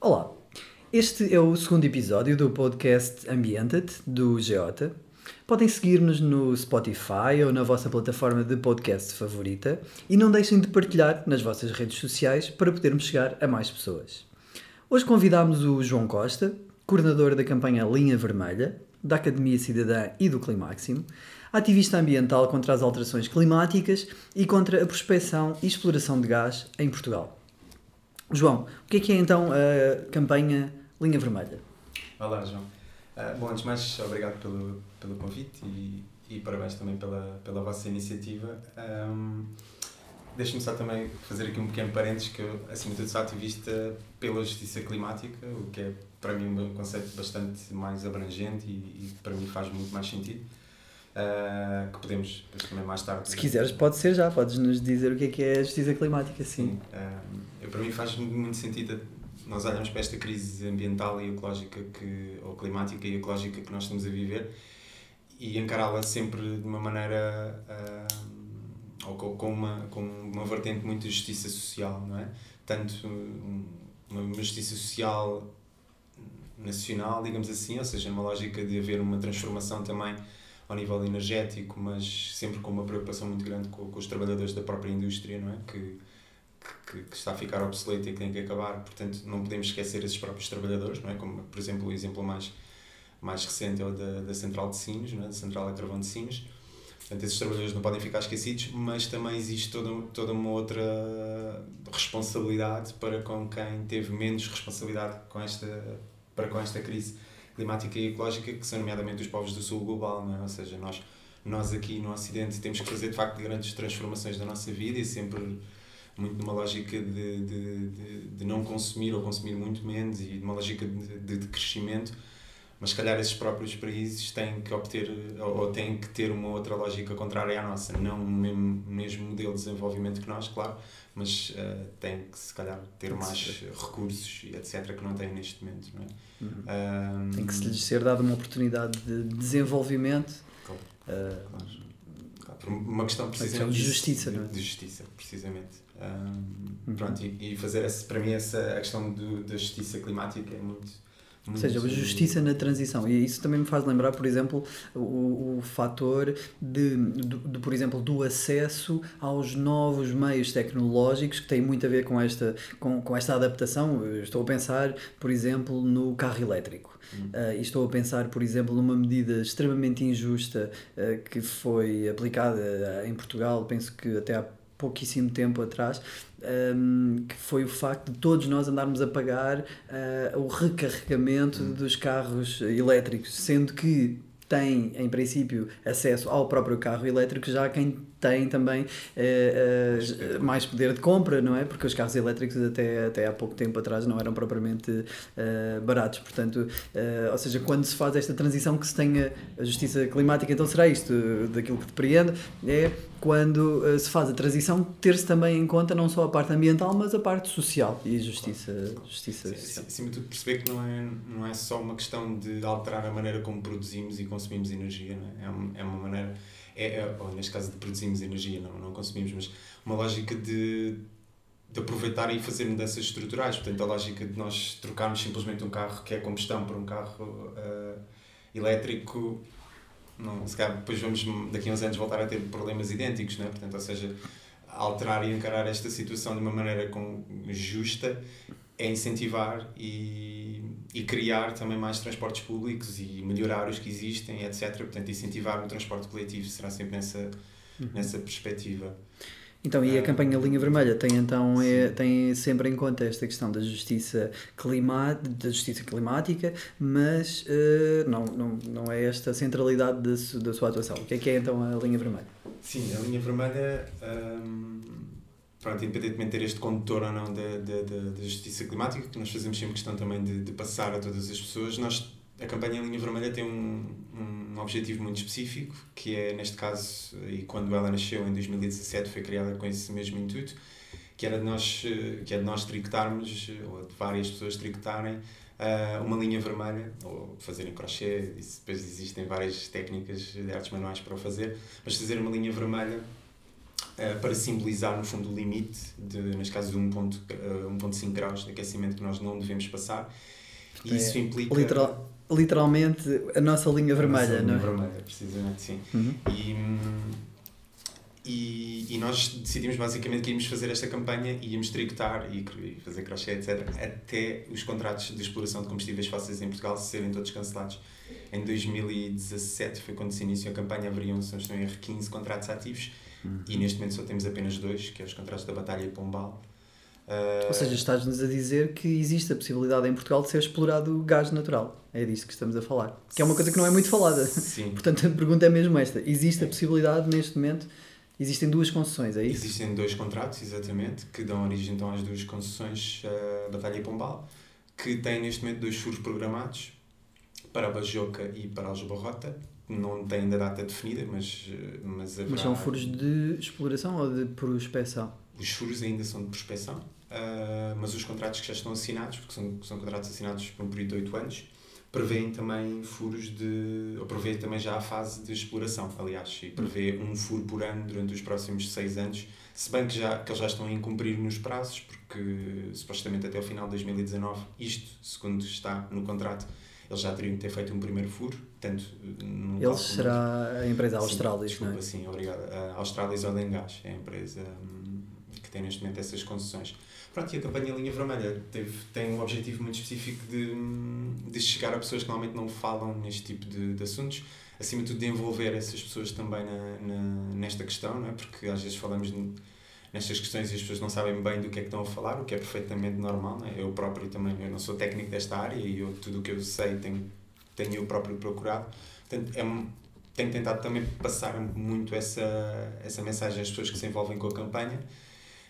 Olá, este é o segundo episódio do podcast Ambiented do Geota. Podem seguir-nos no Spotify ou na vossa plataforma de podcast favorita e não deixem de partilhar nas vossas redes sociais para podermos chegar a mais pessoas. Hoje convidámos o João Costa, coordenador da campanha Linha Vermelha, da Academia Cidadã e do Climáximo, ativista ambiental contra as alterações climáticas e contra a prospecção e exploração de gás em Portugal. João, o que é que é então a campanha Linha Vermelha? Olá, João. Uh, bom, antes de mais, obrigado pelo, pelo convite e, e parabéns também pela, pela vossa iniciativa. Um, Deixe-me só também fazer aqui um pequeno parênteses que eu, acima de tudo, sou ativista pela justiça climática, o que é para mim um conceito bastante mais abrangente e, e para mim faz muito mais sentido. Uh, que podemos depois também mais tarde. Se quiseres, pode ser já, podes nos dizer o que é que é a justiça climática, sim. sim uh, para mim faz muito sentido nós olhamos para esta crise ambiental e ecológica que, ou climática e ecológica que nós estamos a viver e encará-la sempre de uma maneira uh, ou com uma, com uma vertente muito de justiça social, não é? Tanto uma justiça social nacional, digamos assim, ou seja, numa lógica de haver uma transformação também ao nível energético, mas sempre com uma preocupação muito grande com, com os trabalhadores da própria indústria, não é? Que, que, que, está a ficar obsoleto e que tem que acabar, portanto não podemos esquecer esses próprios trabalhadores, não é? Como, por exemplo, o exemplo mais, mais recente é o da, da Central de Sinos, não é? da Central Eletrovão de Sinos, Portanto, esses trabalhadores não podem ficar esquecidos, mas também existe toda, toda uma outra responsabilidade para com quem teve menos responsabilidade com esta, para com esta crise climática e ecológica, que são nomeadamente os povos do sul global, é? ou seja, nós, nós aqui no Ocidente temos que fazer de facto grandes transformações da nossa vida e sempre muito numa lógica de, de, de, de não consumir ou consumir muito menos e numa lógica de, de crescimento, mas se calhar esses próprios países têm que obter ou têm que ter uma outra lógica contrária à nossa, não o mesmo, mesmo modelo de desenvolvimento que nós, claro, mas uh, têm que se calhar ter mais recursos e etc que não têm neste momento, não é? Uhum. Um, Tem que se lhes ser dada uma oportunidade de desenvolvimento. Claro, uh, claro. uma questão precisamente de justiça, de, não é? De justiça, precisamente. Um, uhum. Pronto, e, e, fazer esse, para mim essa a questão do, da justiça climática é muito ou seja, a justiça na transição. E isso também me faz lembrar, por exemplo, o, o fator de, de, de, por exemplo, do acesso aos novos meios tecnológicos que tem muito a ver com esta, com, com esta adaptação. Eu estou a pensar, por exemplo, no carro elétrico. Uh, e estou a pensar, por exemplo, numa medida extremamente injusta uh, que foi aplicada em Portugal, penso que até há pouquíssimo tempo atrás, um, que foi o facto de todos nós andarmos a pagar uh, o recarregamento hum. dos carros elétricos, sendo que tem, em princípio, acesso ao próprio carro elétrico, já quem tem também eh, eh, mais poder de compra, não é? Porque os carros elétricos até, até há pouco tempo atrás não eram propriamente eh, baratos. Portanto, ou seja, quando se faz esta transição que se tenha a justiça climática, então será isto, daquilo que depreende, é quando se faz a transição ter-se também em conta não só a parte ambiental, mas a parte social e a justiça, justiça Sim, social. Acima de tudo, perceber que não é, não é só uma questão de alterar a maneira como produzimos e consumimos energia, não é? É, uma, é uma maneira é, é, ou neste caso de produzimos energia, não, não consumimos, mas uma lógica de, de aproveitar e fazer mudanças estruturais. Portanto, a lógica de nós trocarmos simplesmente um carro que é combustão por um carro uh, elétrico, não, se calhar depois vamos daqui a uns anos voltar a ter problemas idênticos, não é? Portanto, ou seja, alterar e encarar esta situação de uma maneira com, justa é incentivar e, e criar também mais transportes públicos e melhorar os que existem, etc. Portanto, incentivar o transporte coletivo será sempre nessa, uhum. nessa perspectiva. Então, e a campanha Linha Vermelha tem então é, tem sempre em conta esta questão da justiça, clima, da justiça climática, mas uh, não, não, não é esta a centralidade da, da sua atuação. O que é que é então a Linha Vermelha? Sim, a Linha Vermelha. Um pronto, independentemente de ter este condutor ou não da, da, da, justiça climática, que nós fazemos sempre questão também de, de passar a todas as pessoas, nós, a campanha Linha Vermelha tem um, um objetivo muito específico, que é, neste caso, e quando ela nasceu em 2017 foi criada com esse mesmo intuito, que era de nós, que é de nós tricotarmos, ou de várias pessoas tricotarem, uh, uma linha vermelha, ou fazer em crochê, depois existem várias técnicas de artes manuais para o fazer, mas fazer uma linha vermelha uh, para simbolizar, no fundo, o limite, de, neste caso, de 1.5 uh, graus de aquecimento que nós não devemos passar. E é, isso implica... Literal, literalmente a nossa linha a vermelha, nossa não linha é? vermelha, precisamente, sim. Uhum. E, e, e, nós decidimos basicamente que íamos fazer esta campanha e íamos tricotar e fazer crochê, etc., até os contratos de exploração de combustíveis fósseis em Portugal serem todos cancelados. Em 2017 foi quando se iniciou a campanha, haveriam, se não estou em erro, 15 contratos ativos uhum. e neste momento só temos apenas dois, que é os contratos da Batalha e Pombal. Uh... Ou seja, estás-nos a dizer que existe a possibilidade em Portugal de ser explorado gás natural. É disso que estamos a falar. Que é uma coisa que não é muito falada. Sim. Portanto, a pergunta é mesmo esta. Existe a possibilidade neste momento Existem duas concessões, é isso? Existem dois contratos, exatamente, que dão origem então às duas concessões uh, Batalha e Pombal, que têm neste momento dois furos programados para a Bajoca e para a Aljubarrota. Não têm ainda data definida, mas, eh, mas haverá... Mas são furos de exploração ou de prospecção? Os furos ainda são de prospecção, uh, mas os contratos que já estão assinados, porque são, são contratos assinados por um período de 8 anos, prevêem também furos de. ou prevê também já a fase de exploração, aliás, e prevê um furo por ano durante os próximos seis anos, se bem que, já, que eles já estão a incumprir nos prazos, porque supostamente até o final de 2019, isto, segundo está no contrato, eles já teriam que ter feito um primeiro furo, tanto no Eles será a empresa Australis, desculpa, não é? Sim, obrigado. A Australis Oil and Gas é a empresa hum, que tem neste momento essas concessões. Pronto, e a campanha Linha Vermelha teve, tem um objetivo muito específico de, de chegar a pessoas que normalmente não falam neste tipo de, de assuntos, acima de tudo de envolver essas pessoas também na, na, nesta questão, não é? porque às vezes falamos nestas questões e as pessoas não sabem bem do que é que estão a falar, o que é perfeitamente normal. Não é? Eu próprio também, eu não sou técnico desta área e eu, tudo o que eu sei tenho, tenho eu próprio procurado. Portanto, é, tenho tentado também passar muito essa, essa mensagem às pessoas que se envolvem com a campanha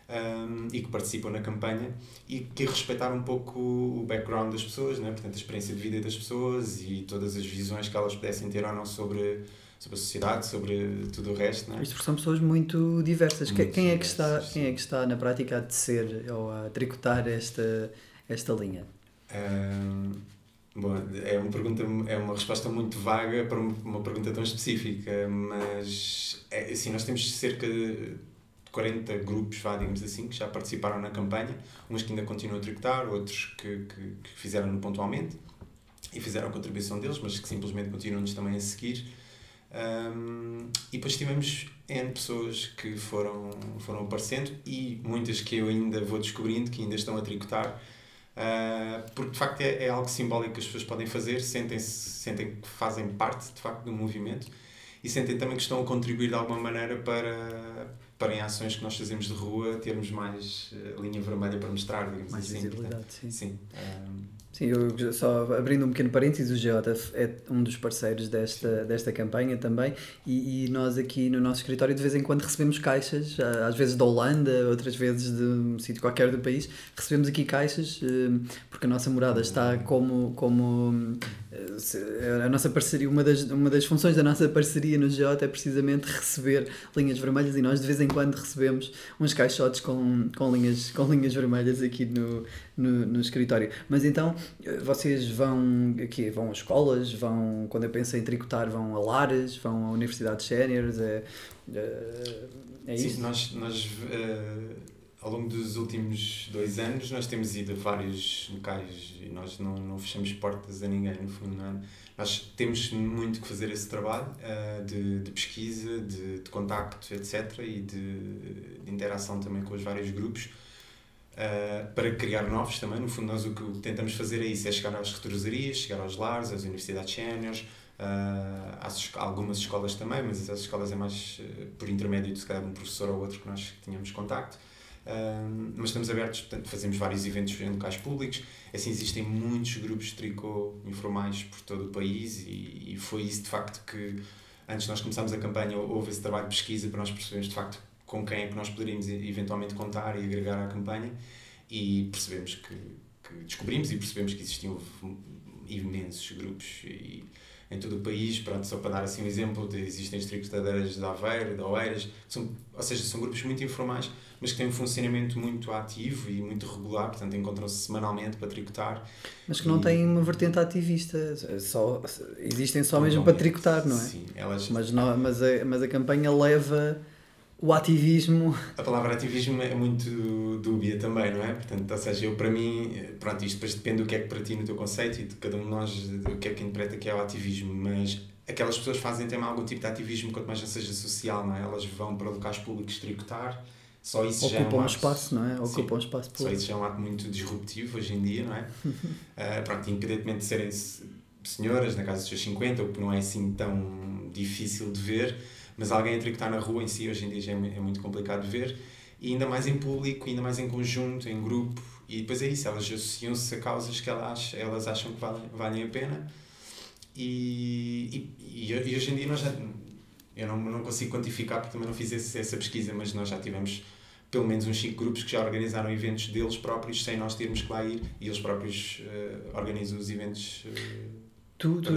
um, e que participam na campanha e que respeitar um pouco o background das pessoas, né? portanto, a experiência de vida das pessoas e todas as visões que elas pudessem ter ou não sobre, sobre a sociedade, sobre tudo o resto. Né? Isto são pessoas muito diversas. Muito quem, é que está, quem é que está na prática a tecer ou a tricotar esta, esta linha? Um, bom, é uma, pergunta, é uma resposta muito vaga para uma pergunta tão específica, mas é, assim, nós temos cerca de 40 grupos, vá, digamos assim, que já participaram na campanha, uns que ainda continuam a tricotar, outros que, que, que fizeram pontualmente e fizeram a contribuição deles, mas que simplesmente continuam-nos também a seguir. Um, e depois tivemos N pessoas que foram, foram aparecendo e muitas que eu ainda vou descobrindo, que ainda estão a tricotar, uh, porque de facto é, é algo simbólico que as pessoas podem fazer, sentem, -se, sentem que fazem parte de facto do movimento e sentem também que estão a contribuir de alguma maneira para, para em ações que nós fazemos de rua termos mais uh, linha vermelha para mostrar, digamos mais assim. visibilidade, sim. sim. Um... Sim, eu só abrindo um pequeno parênteses, o Geota é um dos parceiros desta, desta campanha também e, e, nós aqui no nosso escritório de vez em quando recebemos caixas, às vezes da Holanda, outras vezes de um sítio qualquer do país, recebemos aqui caixas eh, porque a nossa morada está como, como eh, a nossa parceria, uma das, uma das funções da nossa parceria no Geota é precisamente receber linhas vermelhas e nós de vez em quando recebemos uns caixotes com, com, linhas, com linhas vermelhas aqui no, no, no escritório. Mas então vocês vão aqui, vão a escolas, vão, quando eu penso em tricotar, vão a lares, vão a universidades séniores, é, é, é Sim, isso? nós, nós uh, ao longo dos últimos dois anos nós temos ido a vários locais e nós não, não fechamos portas a ninguém, no fundo, não é? Nós temos muito que fazer esse trabalho uh, de, de pesquisa, de, de contacto, etc. e de, de interação também com os vários grupos uh, para criar novos também. No fundo, nós o que tentamos fazer é isso: é chegar às retrosarias, chegar aos lares, às universidades séniores, uh, às algumas escolas também, mas essas escolas é mais uh, por intermédio de se calhar um professor ou outro que nós tínhamos contacto. Uh, mas estamos abertos, portanto, fazemos vários eventos em locais públicos. Assim, existem muitos grupos de tricô informais por todo o país e, e foi isso de facto que, antes de nós começarmos a campanha, houve esse trabalho de pesquisa para nós percebermos de facto com quem é que nós poderíamos eventualmente contar e agregar à campanha e percebemos que, que descobrimos e percebemos que existiam imensos grupos e em todo o país, pronto, só para dar assim um exemplo, de, existem as tricotadeiras de Aveiro, de Oeiras, são, ou seja, são grupos muito informais, mas que têm um funcionamento muito ativo e muito regular, portanto encontram-se semanalmente para tricotar. Mas que não e... têm uma vertente ativista, só, existem só mesmo para tricotar, não é? Sim, elas... mas, não, mas, a, mas a campanha leva o ativismo. A palavra ativismo é muito dúbia também, não é? Portanto, ou seja, eu para mim, pronto, isto depois depende do que é que para ti no teu conceito e de cada um de nós, o que é que interpreta que é o ativismo, mas aquelas pessoas fazem também algum tipo de ativismo, quanto mais não seja social, não é? Elas vão para locais públicos tricotar, só isso Ocupam já é um, um espaço, não é? Ocupam um espaço público. Só isso já é um ato muito disruptivo hoje em dia, não é? uh, pronto, independentemente de serem senhoras, na casa dos seus 50, o que não é assim tão difícil de ver, mas alguém a tricotar na rua em si hoje em dia é, é muito complicado de ver. E ainda mais em público, ainda mais em conjunto, em grupo. E depois é isso, elas associam-se a causas que elas, elas acham que valem, valem a pena. E, e, e hoje em dia nós já eu não, não consigo quantificar porque também não fiz esse, essa pesquisa, mas nós já tivemos pelo menos uns 5 grupos que já organizaram eventos deles próprios sem nós termos que lá ir. E eles próprios uh, organizam os eventos uh, Tu, tu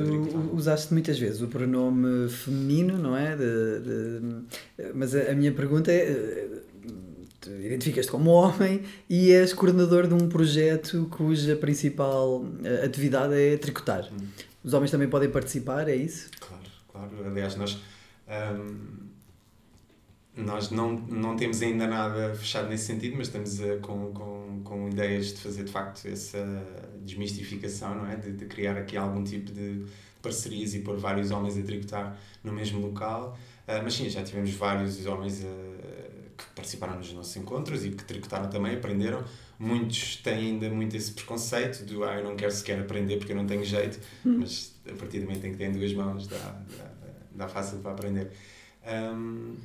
usaste muitas vezes o pronome feminino, não é? De, de, mas a, a, minha pergunta é: identificas-te como homem e és coordenador de um projeto cuja principal eh, atividade é tricotar. Hum. Os homens também podem participar, é isso? Claro, claro. Aliás, nós. Um, nós não, não temos ainda nada fechado nesse sentido, mas estamos a, com, com, com ideias de fazer de facto essa desmistificação, não é? De, de criar aqui algum tipo de parcerias e pôr vários homens a tricotar no mesmo local. Uh, mas sim, já tivemos vários homens uh, que participaram nos nossos encontros e que tricotaram também, aprenderam. Muitos têm ainda muito esse preconceito do ah, eu não quero sequer aprender porque eu não tenho jeito, hum. mas a partir do momento em que tem duas mãos dá, dá, dá fácil para aprender. Um,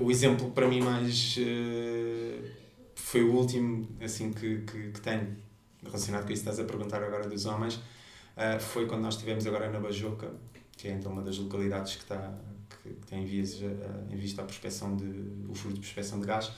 o exemplo para mim mais uh, foi o último assim que, que, que, tenho relacionado com isso estás a perguntar agora dos homens uh, foi quando nós estivemos agora na Bajoca que é então uma das localidades que está que, que tem vias uh, em vista a prospeção de o furo de prospeção de gás.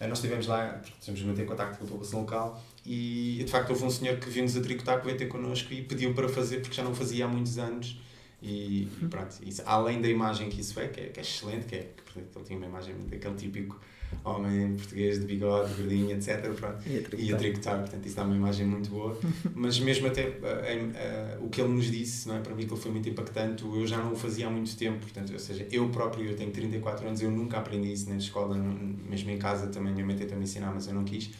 Nós estivemos lá temos manter contato com a população local e de facto houve um senhor que viu-nos a tricotar que veio ter connosco e pediu para fazer porque já não fazia há muitos anos. E, e pronto, isso, além da imagem que isso é, que é, que é excelente, que é que ele tinha uma imagem daquele típico homem português de bigode, gordinho, etc. Pronto, e a tricotar, portanto, isso dá uma imagem muito boa. Mas mesmo até uh, uh, o que ele nos disse, não é? para mim, ele foi muito impactante, eu já não o fazia há muito tempo, portanto, ou seja, eu próprio, eu tenho 34 anos, eu nunca aprendi isso nem na escola, mesmo em casa também, minha mãe tentou me ensinar, mas eu não quis.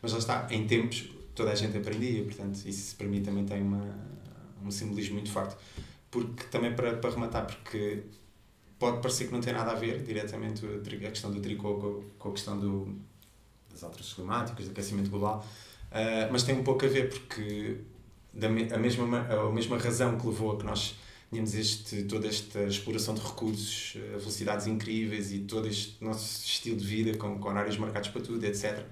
Mas lá está, em tempos toda a gente aprendia, portanto, isso para mim também tem uma, um simbolismo muito forte porque também para, para rematar, porque pode parecer que não tem nada a ver diretamente a questão do tricô com, a questão do, das alterações climáticas, do aquecimento global, uh, mas tem um pouco a ver porque da, a, mesma, a mesma razão que levou a que nós tínhamos este, toda esta exploração de recursos, uh, velocidades incríveis e todo este nosso estilo de vida com, com horários marcados para tudo, etc.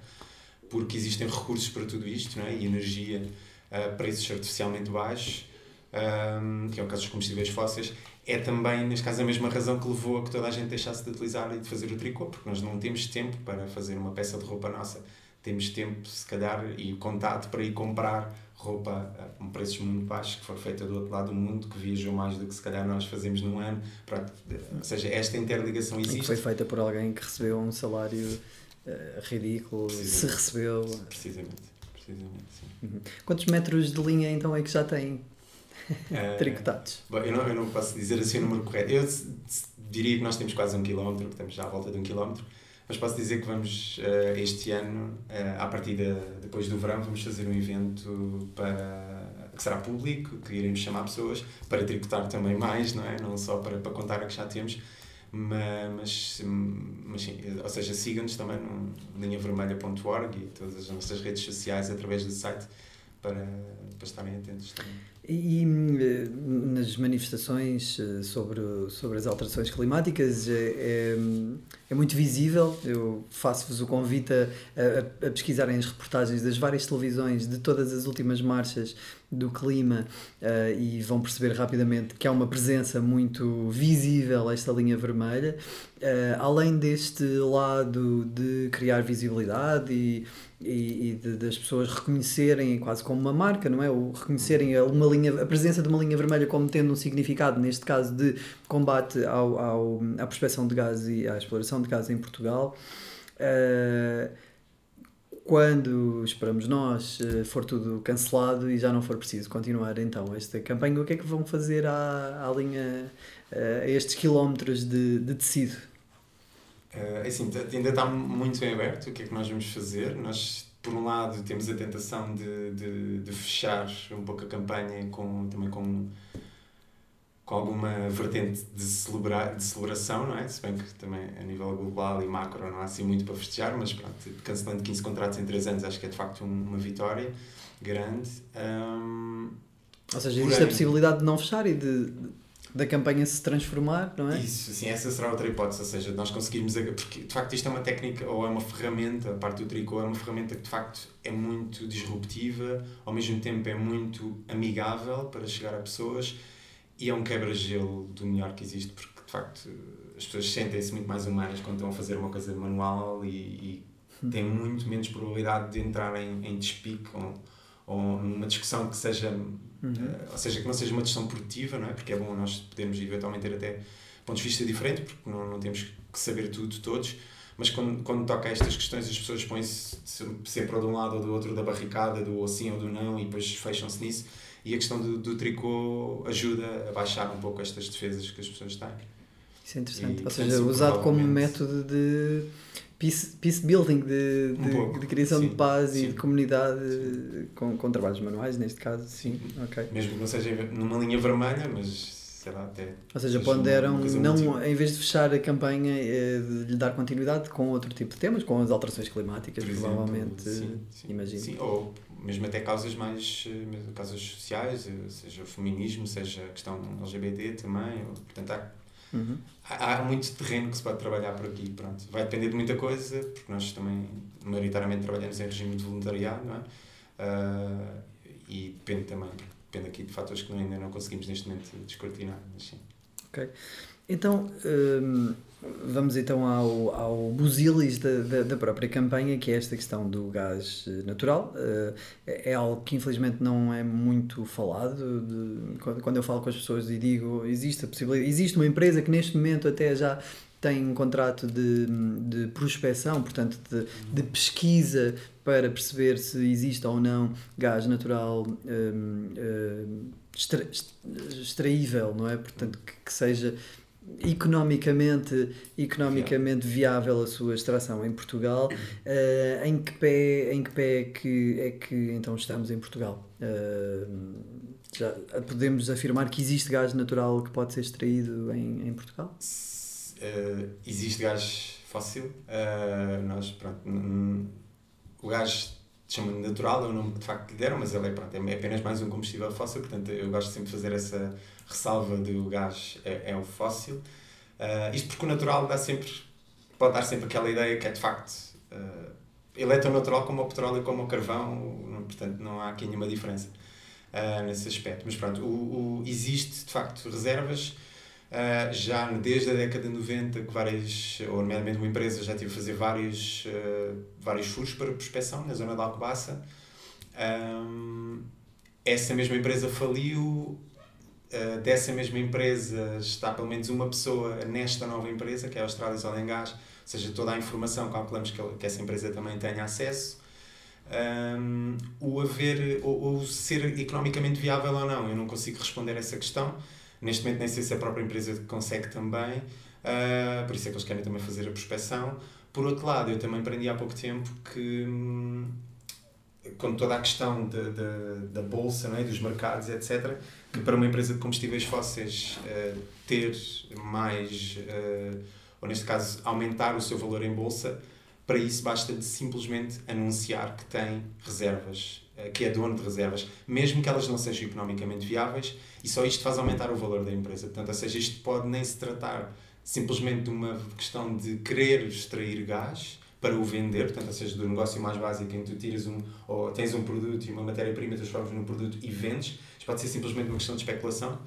Porque existem recursos para tudo isto, não é? e energia a preços artificialmente baixos, um, que é o caso dos combustíveis fósseis, é também, neste caso, a mesma razão que levou a que toda a gente deixasse de utilizar e de fazer o tricô, porque nós não temos tempo para fazer uma peça de roupa nossa. Temos tempo, se calhar, e contato para ir comprar roupa a um preços muito baixos, que foi feita do outro lado do mundo, que viajou mais do que se calhar nós fazemos num ano. Pronto, ou seja, esta interligação existe. E que foi feita por alguém que recebeu um salário uh, ridículo, se recebeu. Precisamente, precisamente sim. Uhum. Quantos metros de linha então é que já tem? Uh, Tricotados. Bom, eu não, eu não posso dizer assim o número correto. Eu diria que nós temos quase um quilómetro, que estamos já à volta de um quilómetro, mas posso dizer que vamos, uh, este ano, uh, à partida depois do verão, vamos fazer um evento para, que será público, que iremos chamar pessoas para tricotar também mais, não é? Não só para, para contar a que já temos, mas, mas sim, ou seja, sigam-nos também no linhavermelha.org e todas as nossas redes sociais através do site para, para estarem atentos também. E eh, nas manifestações eh, sobre, sobre as alterações climáticas é, é, é muito visível. Eu faço-vos o convite a, a, a, pesquisarem as reportagens das várias televisões de todas as últimas marchas do clima uh, e vão perceber rapidamente que há uma presença muito visível esta linha vermelha. Uh, além deste lado de criar visibilidade e, e, e de, das pessoas reconhecerem quase como uma marca, não é? O reconhecerem uma linha, a presença de uma linha vermelha como tendo um significado, neste caso, de combate ao, ao, à prospecção de gás e à exploração de gás em Portugal. Uh, quando, esperamos nós, eh, for tudo cancelado e já não for preciso continuar então esta campanha, o que é que vão fazer à, à linha, eh, a estes quilómetros de, de tecido? Uh, assim, ainda está muito em aberto o que é que nós vamos fazer. Nós, por um lado, temos a tentação de, de, de fechar um pouco a campanha com, também com com alguma vertente de, celebrar, de celebração, não é? Se bem que também a nível global e macro não há assim muito para festejar, mas pronto, cancelando 15 contratos em 3 anos acho que é de facto uma vitória grande. Um, Ou seja, existe porém, a possibilidade de não fechar e de, da campanha se transformar, não é? Isso, sim, essa será outra hipótese, ou seja, nós conseguirmos, porque de facto isto é uma técnica ou é uma ferramenta, a parte do tricô é uma ferramenta que de facto é muito disruptiva, ao mesmo tempo é muito amigável para chegar a pessoas e é um quebra-gelo do melhor que existe, porque de facto as pessoas sentem-se muito mais humanas quando estão a fazer uma coisa manual e, e hum. têm muito menos probabilidade de entrar em, em despique ou, numa discussão que seja, uhum. uh, ou seja, que não seja uma discussão produtiva, não é? Porque é bom nós podermos eventualmente ter até pontos de vista diferentes, porque não, não temos que saber tudo todos, mas quando, quando toca a estas questões as pessoas põem-se sempre ou de um lado ou do outro da barricada, do sim ou do não, e depois fecham-se nisso e a questão do, do tricô ajuda a baixar um pouco estas defesas que as pessoas têm. Isso é interessante. E, Ou seja, usado como método de peace, peace building, de, de, um de criação sim, de paz sim. e de comunidade com, com trabalhos manuais, neste caso. Sim. Okay. Mesmo que não seja numa linha vermelha, mas sei lá, até. Ou seja, ponderam, não, em vez de fechar a campanha, é de lhe dar continuidade com outro tipo de temas, com as alterações climáticas, Por provavelmente, sim, sim, imagino. Sim, ou mesmo até causas mais eh, causas sociais, eh, seja o feminismo, seja a questão LGBT também, ou, portanto há, uhum. há, há, muito terreno que se pode trabalhar por aqui, pronto. Vai depender de muita coisa, porque nós também maioritariamente trabalhamos em regime de voluntariado, não é? Uh, e depende também, depende aqui de fatores que ainda não conseguimos neste momento descortinar, mas sim. Ok. Então, hum, vamos então ao, ao busilis da, da, da, própria campanha, que é esta questão do gás eh, natural. Uh, é algo que infelizmente não é muito falado. De, quando eu falo com as pessoas e digo existe a possibilidade, existe uma empresa que neste momento até já tem um contrato de, de prospecção, portanto de, de pesquisa para perceber se existe ou não gás natural um, um, extra, extraível, não é? Portanto, que, que seja economicamente, economicamente viável a sua extração em Portugal. Uh, em que pé, em que pé é que, é que então estamos em Portugal? Uh, já podemos afirmar que existe gás natural que pode ser extraído em, em Portugal? Uh, existe gás fóssil. nós, pronto, o gás chama de natural, é o nome que de facto lhe deram, mas ele é, pronto, é apenas mais um combustível fóssil, portanto eu gosto sempre de fazer essa ressalva de o gás é, é o fóssil. Uh, isto porque o natural dá sempre, pode dar sempre aquela ideia que é de facto. Uh, ele é tão natural como o petróleo como o carvão, portanto não há aqui nenhuma diferença uh, nesse aspecto. Mas pronto, o, o, existe de facto reservas. Uh, já desde a década de 90 que várias, ou nomeadamente uma empresa já tive a fazer vários, uh, vários furos para prospecção na zona de Alcobaça. Um, essa mesma empresa faliu, eh, dessa mesma empresa está pelo menos uma pessoa nesta nova empresa, que é a Austrália Oil and Gas, ou seja, toda a informação calculamos que, que essa empresa também tenha acesso. Um, o haver, ou, ser economicamente viável ou não, eu não consigo responder essa questão. Neste momento, nem sei se a própria empresa consegue também, uh, por isso é que eles querem também fazer a prospecção. Por outro lado, eu também aprendi há pouco tempo que, hum, com toda a questão da, da, da bolsa, não é? dos mercados, etc., que para uma empresa de combustíveis fósseis uh, ter mais, uh, ou neste caso, aumentar o seu valor em bolsa, para isso basta de simplesmente anunciar que tem reservas, uh, que é dono de reservas, mesmo que elas não sejam economicamente viáveis, e só isto faz aumentar o valor da empresa. Portanto, ou seja, isto pode nem se tratar simplesmente de uma questão de querer extrair gás, para o vender, portanto, ou seja, do negócio mais básico em que tu tiras um, ou tens um produto e uma matéria-prima, transformas num produto e vendes, isto pode ser simplesmente uma questão de especulação.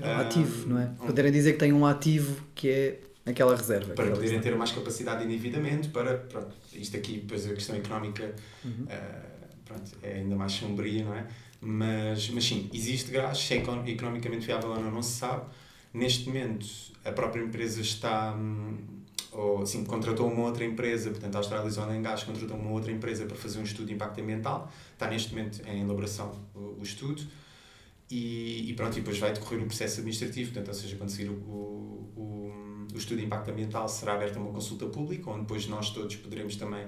Um ativo, não é? Poderem dizer que tem um ativo que é aquela reserva. Para poderem ter mais capacidade de endividamento, para, pronto, isto aqui, depois a questão económica uhum. uh, pronto, é ainda mais sombria, não é? Mas, mas sim, existe gás, se é economicamente viável ou não, não se sabe. Neste momento, a própria empresa está. Hum, ou assim, contratou uma outra empresa, portanto, a Australia Oil Gas contratou uma outra empresa para fazer um estudo de impacto ambiental. Está neste momento em elaboração o, o estudo. E, e, pronto, e depois vai decorrer o processo administrativo, portanto, ou seja, quando seguir o, o, o, estudo de impacto ambiental será aberta uma consulta pública, onde depois nós todos poderemos também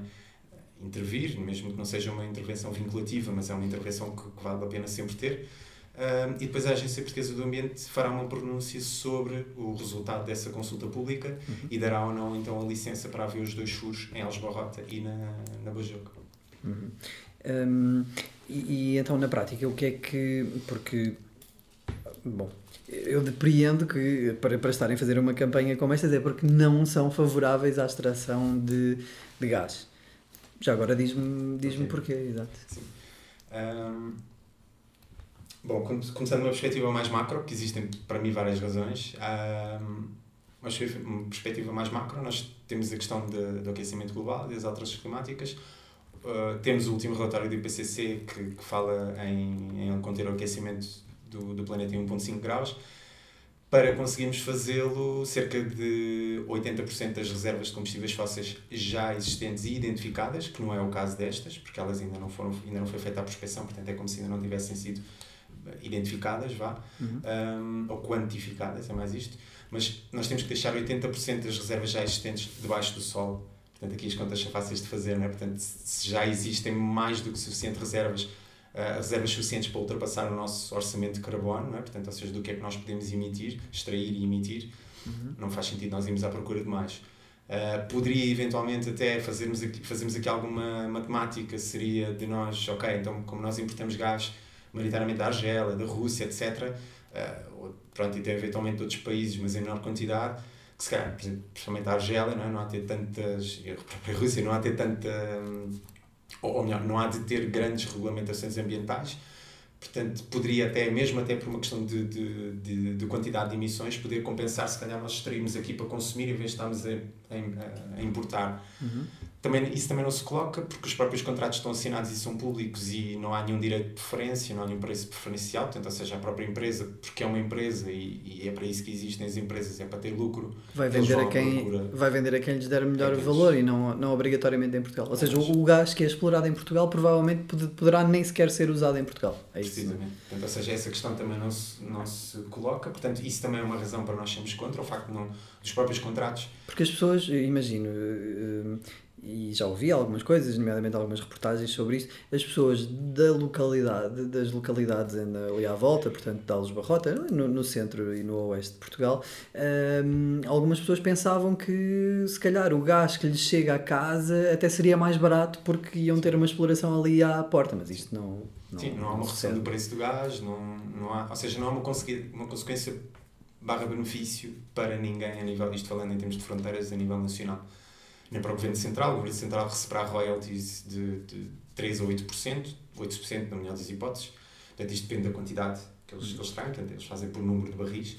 intervir, mesmo que não seja uma intervenção vinculativa, mas é uma intervenção que, que vale a pena sempre ter. Uh, e depois a Agência Portuguesa do Ambiente fará uma pronúncia sobre o resultado dessa consulta pública uhum. e dará ou não então a licença para haver os dois furos em Algesbarrota e na, na Bajoca. Uhum. Um, e, e, então na prática o que é que. Porque. Bom, eu depreendo que para, para estarem a fazer uma campanha como esta é porque não são favoráveis à extração de, de gás. Já agora diz-me diz, -me, porquê, exato. Sim. Um, bom, começando uma perspectiva mais macro, que existem para mim várias razões. Um, uma perspectiva mais macro, nós temos a questão de, do aquecimento global e das alterações climáticas. Uh, temos o último relatório do IPCC que, que fala em, em conter o aquecimento do, do planeta em 1,5 graus para conseguirmos fazê-lo, cerca de 80% das reservas de combustíveis fósseis já existentes e identificadas, que não é o caso destas, porque elas ainda não, foram, ainda não foi feita a prospecção, portanto é como se ainda não tivessem sido identificadas, vá, uhum. um, ou quantificadas, é mais isto, mas nós temos que deixar 80% das reservas já existentes debaixo do solo. Portanto, aqui as contas são fáceis de fazer, não é? Portanto, se já existem mais do que suficiente reservas uh, reservas suficientes para ultrapassar o nosso orçamento de carbono, não é? portanto, ou seja, do que é que nós podemos emitir, extrair e emitir, uhum. não faz sentido nós irmos à procura de mais. Uh, poderia eventualmente até fazermos aqui, fazermos aqui alguma matemática, seria de nós, ok, então como nós importamos gás maioritariamente da Argélia, da Rússia, etc., uh, ou, pronto, e tem eventualmente de outros países, mas em menor quantidade, que se calhar, principalmente a Argélia, não, é? não há de ter tantas, a própria Rússia não há de ter tanta, hum, ou melhor, não há de ter grandes regulamentações ambientais, portanto, poderia até, mesmo até por uma questão de, de, de, de quantidade de emissões, poder compensar se calhar nós extraímos aqui para consumir em vez de estarmos a, a, a importar. Uhum também, isso também não se coloca porque os próprios contratos estão assinados e são públicos e não há nenhum direito de preferência, não há nenhum preço preferencial, portanto, ou seja, a própria empresa, porque é uma empresa e, e é para isso que existem as empresas, é para ter lucro. Vai vender, a quem, vai vender a quem lhes der melhor é valor e não, não obrigatoriamente em Portugal. Ou seja, o, o gás que é explorado em Portugal provavelmente poderá nem sequer ser usado em Portugal. É isso. Precisamente. Portanto, ou seja, essa questão também não se, não se coloca, portanto, isso também é uma razão para nós sermos contra o facto de não, dos próprios contratos. Porque as pessoas, imagino, eh, e já ouvi algumas coisas, nomeadamente algumas reportagens sobre isso, as pessoas da localidade, das localidades ali à volta, portanto, de Alves Barrota, no, no centro e no oeste de Portugal, um, algumas pessoas pensavam que se calhar o gás que lhes chega à casa até seria mais barato porque iam ter uma exploração ali à porta, mas isto não. não Sim, não há uma redução do preço do gás, não, não há, ou seja, não há uma, uma consequência barra benefício para ninguém a nível, isto falando em termos de fronteiras a nível nacional nem para o Governo Central. O Governo Central receberá royalties de, de 3 ou 8%, 8% na melhor das hipóteses. Portanto, isto depende da quantidade que eles, que eles têm, portanto, eles fazem por número de barris.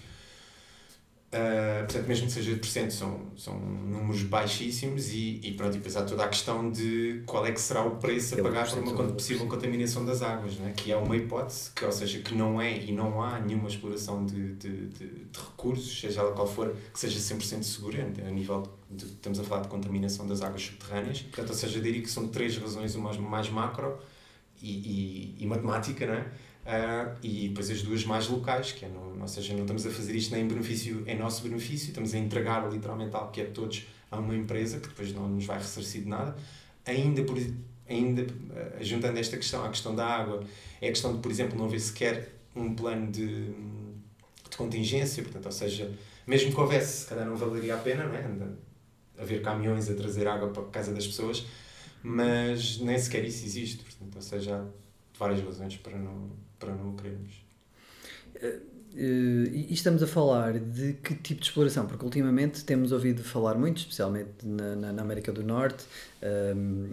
Uh, portanto, mesmo que seja de porcento, são, são números baixíssimos e, e pronto, e depois há toda a questão de qual é que será o preço a pagar por uma possível contaminação das águas, né? que é uma hipótese, que, ou seja, que não é e não há nenhuma exploração de, de, de, de recursos, seja ela qual for, que seja 100% segura, a nível de, estamos a falar de contaminação das águas subterrâneas, portanto, ou seja, diria que são três razões, uma mais macro e, e, e matemática, não é? Uh, e depois as duas mais locais, que é não, ou seja, não estamos a fazer isto nem em benefício, em nosso benefício, estamos a entregar literalmente algo que é de todos a uma empresa que depois não nos vai ressarcir de nada. Ainda, por, ainda uh, juntando esta questão à questão da água, é a questão de, por exemplo, não haver sequer um plano de, de contingência, portanto, ou seja, mesmo que houvesse, se calhar não valeria a pena, não é? haver caminhões a trazer água para a casa das pessoas, mas nem sequer isso existe, portanto, ou seja, há várias razões para não para não o querermos. Eh, e estamos a falar de que tipo de exploração? Porque ultimamente temos ouvido falar muito, especialmente na, na América do Norte, ehm,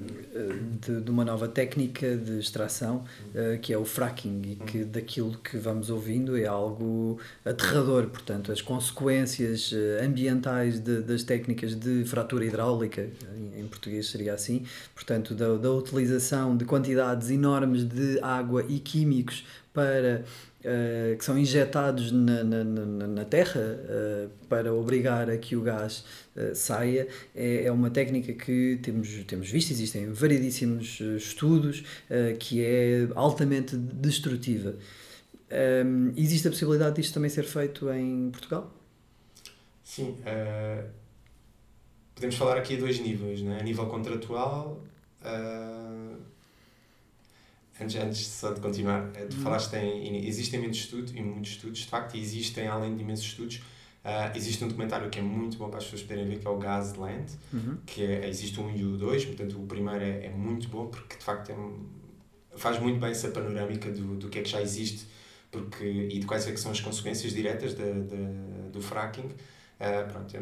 de, de, uma nova técnica de extração uh, que é o fracking e que daquilo que vamos ouvindo é algo aterrador. Portanto, as consequências eh, ambientais de, das técnicas de fratura hidráulica, em, em português seria assim, portanto, da, da utilização de quantidades enormes de água e químicos para uh, que são injetados na, na, na, na terra uh, para obrigar a que o gás uh, saia é, é uma técnica que temos, temos visto, existem variedíssimos estudos, que é altamente destrutiva. Um, ehm, existe a possibilidade disto também ser feito em Portugal? Sim. podemos falar aqui a dois níveis, né? a nível contratual antes, antes só de continuar, eh, tu uhum. falaste em. Existem muitos estudos, e muitos estudos, de facto, existem, além de imensos estudos, uh, existe um documentário que é muito bom para as pessoas poderem ver, que é o Gasland, uhum. que é, existe um e o dois, portanto, o primeiro é, é muito bom, porque de facto é faz muito bem essa panorâmica do, do que é que já existe porque, e de quais é que são as consequências diretas de do fracking. Uh, pronto, é,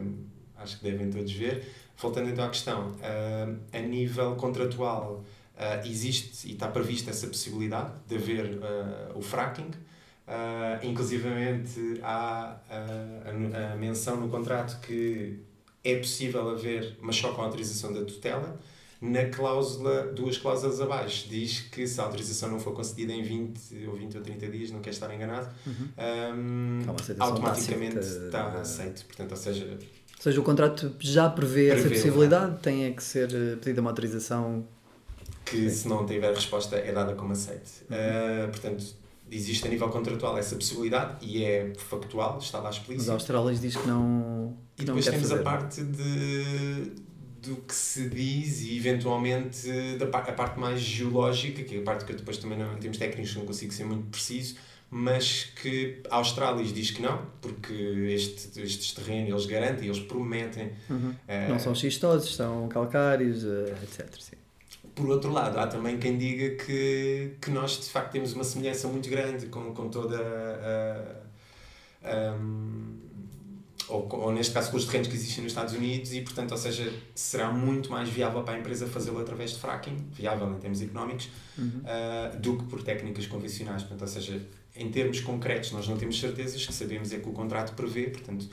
acho que devem todos ver. Voltando então à questão, uh, a nível contratual Uh, existe e está prevista essa possibilidade de haver uh, o fracking. Uh, inclusivamente há a, a, menção no contrato que é possível haver, mas só com a autorização da tutela. Na cláusula, duas cláusulas abaixo, diz que se a autorização não for concedida em 20 ou 20 ou 30 dias, não quer estar enganado, uhum. um, automaticamente está aceito. Portanto, ou seja, ou seja, o contrato já prevê, prevê essa possibilidade, tem é que ser pedida uma autorização que se não tiver resposta é dada como aceite. Uh, portanto, existe a nível contratual essa possibilidade e é factual, está lá explícito. Mas a Austrália diz que não. Que e depois não temos fazer. a parte de do que se diz e eventualmente da a parte mais geológica, que é a parte que eu depois também não, em termos técnicos não consigo ser muito preciso, mas que a Austrália diz que não, porque este, estes terrenos eles garantem, eles prometem. Uhum. Uh, não são xistosos, são calcários, uh, etc. Sim. Por outro lado, há também quem diga que, que nós de facto temos uma semelhança muito grande com, com toda a. a, a ou, ou neste caso com os terrenos que existem nos Estados Unidos e portanto, ou seja, será muito mais viável para a empresa fazê-lo através de fracking, viável em termos económicos, uhum. uh, do que por técnicas convencionais. Portanto, ou seja, em termos concretos nós não temos certezas, que sabemos é que o contrato prevê, portanto,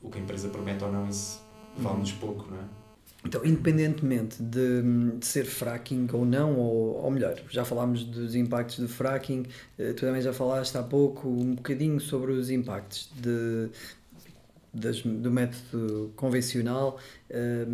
o que a empresa promete ou não, isso vale-nos pouco, não é? Então, independentemente de, de, ser fracking ou não, ou, ou melhor, já falámos dos impactos do fracking, eh, tu também já falaste há pouco um bocadinho sobre os impactos de, do método convencional. Eh,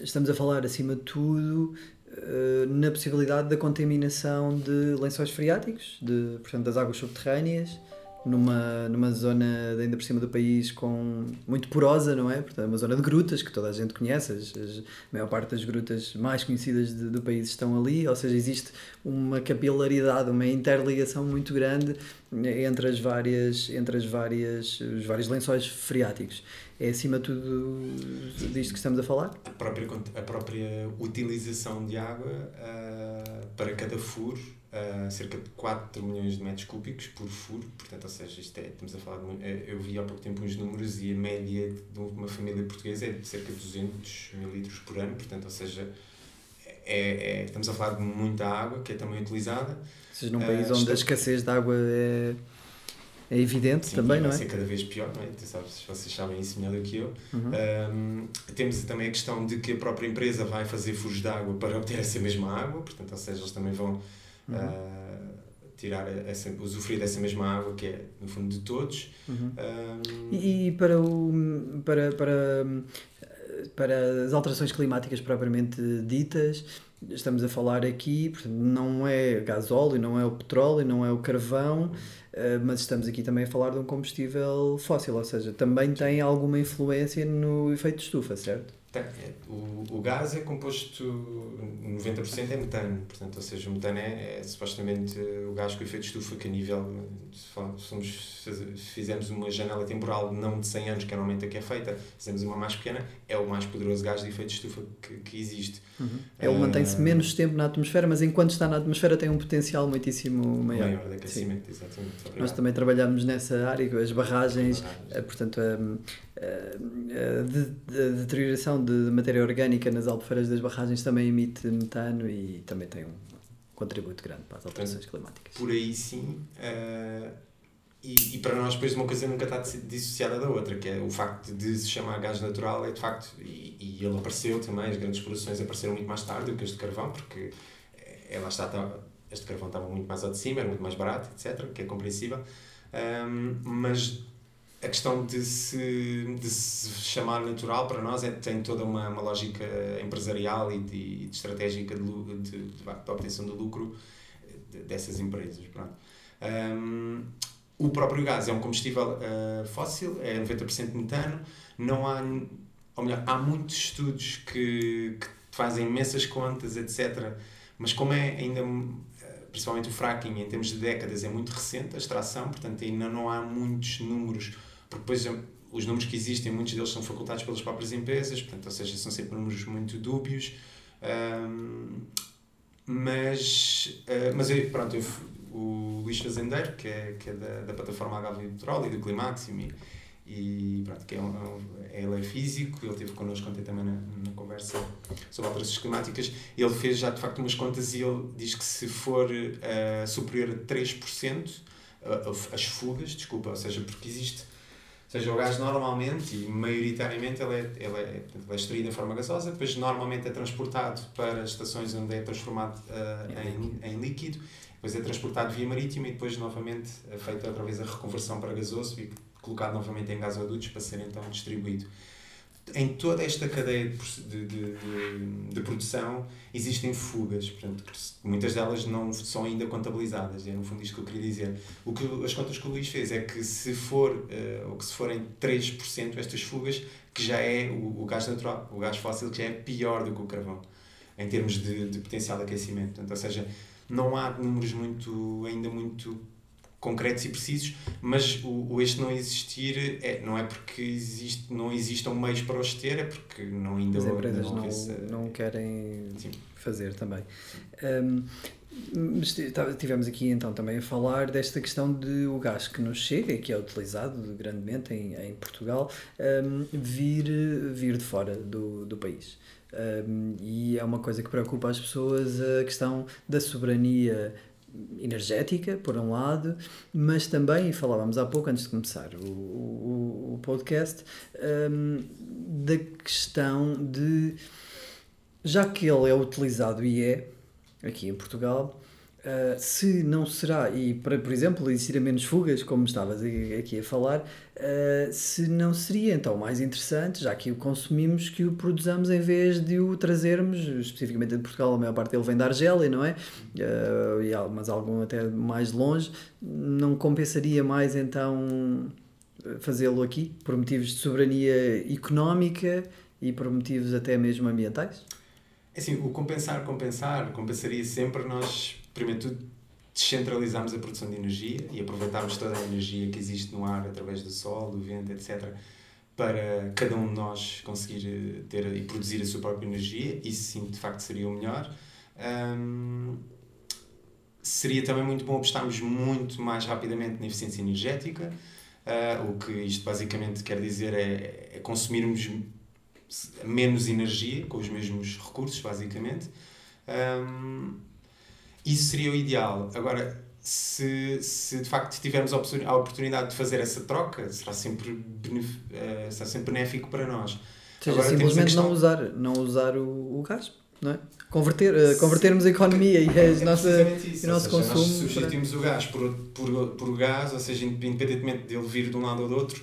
estamos a falar, acima de tudo, uh, na possibilidade da contaminação de lençóis freáticos, de, portanto, das águas subterrâneas numa, numa zona ainda por cima do país com muito porosa, não é? Portanto, uma zona de grutas que toda a gente conhece, as, as a maior parte das grutas mais conhecidas de, do país estão ali, ou seja, existe uma capilaridade, uma interligação muito grande entre as várias, entre as várias, os vários lençóis freáticos. É acima de tudo disto que estamos a falar? A própria, a própria utilização de água uh, para cada furo uh, cerca de 4 milhões de metros cúbicos por furo, portanto, ou seja, isto é, estamos a falar de, é, eu vi há pouco tempo uns números e a média de uma família portuguesa é de cerca de 200 mil litros por ano, portanto, ou seja, é, é, estamos a falar de muita água que é também utilizada. Ou seja, num país uh, onde a escassez de água é, é evidente sim, também, não é? Vai ser cada vez pior, não é? Tu sabes, vocês sabem isso melhor do que eu. Uhum. Um, temos também a questão de que a própria empresa vai fazer furos de água para obter essa mesma água, portanto, ou seja, eles também vão uhum. uh, tirar essa, usufruir dessa mesma água que é no fundo de todos. Uhum. Um, e, e para, o, para, para, para as alterações climáticas propriamente ditas, estamos a falar aqui, portanto, não é gasóleo, não é o petróleo, não é o carvão, uh, mas estamos aqui também a falar de um combustível fóssil, ou seja, também tem alguma influência no efeito de estufa, certo? É, o, o gás é composto, 90% é metano, portanto, ou seja, o metano é, é supostamente o gás com efeito de estufa que a nível, somos, fizemos uma janela temporal não de 100 anos, que é normalmente a que é feita, fizemos uma mais pequena, é o mais poderoso gás de efeito de estufa que, que existe. Uhum. Ele uh, mantém-se menos tempo na atmosfera, mas enquanto está na atmosfera tem um potencial muitíssimo maior. Maior de aquecimento, Sim. exatamente. Obrigado. Nós também trabalhamos nessa área, as barragens, barragens. Eh, portanto, a, a, a, a deterioração de matéria orgânica nas albufeiras das barragens também emite metano e também tem um contributo grande para as alterações climáticas. Por aí sim. Uh, e, e, para nós, depois, uma coisa nunca está dissociada da outra, que é o facto de se chamar gás natural, é de facto, e, e ele apareceu também, as grandes produções apareceram muito mais tarde do que as de carvão, porque é, lá está, tá, este carvão estava muito mais ao de cima, era muito mais barato, etc., que é compreensível. Um, mas a questão de se, de se chamar natural para nós é, tem toda uma, uma lógica empresarial e de, de estratégica de, de, de, obtenção de lucro dessas empresas. Pronto. Um, o próprio gás é um combustível uh, fóssil, é 90% metano, não há, ou melhor, há muitos estudos que, que fazem imensas contas, etc. Mas como é ainda principalmente o fracking, em termos de décadas, é muito recente a extração, portanto ainda não há muitos números porque depois os números que existem, muitos deles são facultados pelas próprias empresas, portanto, ou seja, são sempre números muito dúbios. Um, mas, uh, mas eu, pronto, eu, o Luís Fazendeiro, que é, que é da, da plataforma Agave Petróleo e do Climaxium, e, e pronto, que é, um, é, ele é físico, ele esteve connosco ontem também na, na conversa sobre alterações climáticas, ele fez já de facto umas contas e ele diz que se for uh, superior a 3%, uh, as fugas, desculpa, ou seja, porque existe seja, o gás normalmente e maioritariamente ele é, ele é, ele é extraído em forma gasosa, depois normalmente é transportado para estações onde é transformado uh, em, em líquido, depois é transportado via marítima e depois novamente é feita outra vez a reconversão para gasoso e colocado novamente em gasodutos para ser então distribuído em toda esta cadeia de, de, de, de, produção existem fugas, portanto, muitas delas não são ainda contabilizadas, é no fundo isto que eu queria dizer. O que, as contas que o Luís fez é que se for, uh, ou que se forem 3% estas fugas, que já é o, o gás natural, o gás fóssil, que já é pior do que o carvão, em termos de, de potencial de aquecimento. Portanto, ou seja, não há números muito, ainda muito concretos e precisos, mas o, o este não existir é, não é porque existe, não existam meios para os ter, é porque não ainda As empresas não, não, esse... não querem Sim. fazer também. Um, tivemos aqui então também a falar desta questão de o gás que nos chega e que é utilizado grandemente em, em Portugal um, vir, vir de fora do, do país. Um, e é uma coisa que preocupa as pessoas a questão da soberania energética, por um lado, mas também, e falávamos há pouco antes de começar o, o, o podcast, um, da questão de, já que ele é utilizado e é, aqui em Portugal, Uh, se não será, e para, por exemplo, existir menos fugas, como estavas aqui a falar, uh, se não seria então mais interessante, já que o consumimos, que o produzamos em vez de o trazermos, especificamente de Portugal, a maior parte dele vem da Argélia, não é? Uh, mas algum até mais longe, não compensaria mais então fazê-lo aqui, por motivos de soberania económica e por motivos até mesmo ambientais? É assim, o compensar, compensar, compensaria sempre nós primeiro tudo, descentralizarmos a produção de energia e aproveitarmos toda a energia que existe no ar através do sol, do vento, etc., para cada um de nós conseguir eh, ter e produzir a sua própria energia. Isso sim, de facto, seria o melhor. Um, seria também muito bom apostarmos muito mais rapidamente na eficiência energética. Uh, o que isto basicamente quer dizer é, é consumirmos menos energia com os mesmos recursos, basicamente. Um, isso seria o ideal. Agora, se, se de facto tivermos a oportunidade de fazer essa troca, será sempre, benef, uh, será sempre benéfico para nós. Ou seja, simplesmente questão... não usar, não usar o, o gás, não é? Converter, uh, convertermos a economia e, as é nossa, o nosso seja, consumo. Nós substituímos para... o gás por, por, por gás, ou seja, independentemente dele vir de um lado ou do outro,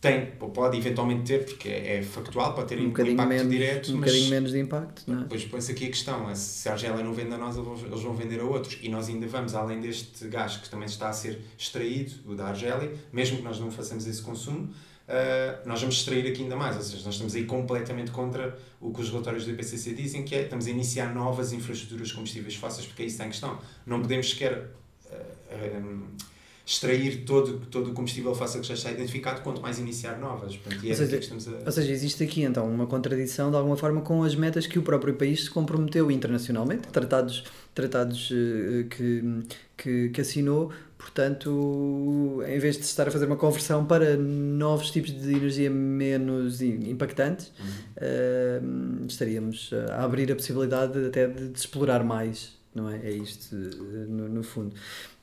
tem, pode eventualmente ter, porque é, é factual, pode ter um, um impacto menos, direto. Um bocadinho menos de impacto, não é? Depois põe-se aqui a questão: é se a Argélia não vende a nós, eles vão vender a outros. E nós ainda vamos, além deste gás que também está a ser extraído, o da Argélia, mesmo que nós não façamos esse consumo, uh, nós vamos extrair aqui ainda mais. Ou seja, nós estamos aí completamente contra o que os relatórios do IPCC dizem, que é estamos a iniciar novas infraestruturas combustíveis fósseis, porque é isso que está em questão. Não podemos sequer. Uh, um, extrair todo, todo o combustível fóssil que já está identificado, quanto mais iniciar novas. Portanto, é ou, seja, a... ou seja, existe aqui então uma contradição de alguma forma com as metas que o próprio país se comprometeu internacionalmente, tratados, tratados uh, que, que, que assinou, portanto, em vez de estar a fazer uma conversão para novos tipos de energia menos impactantes, uhum. uh, estaríamos a abrir a possibilidade até de, de explorar mais não é? É isto, no, no fundo.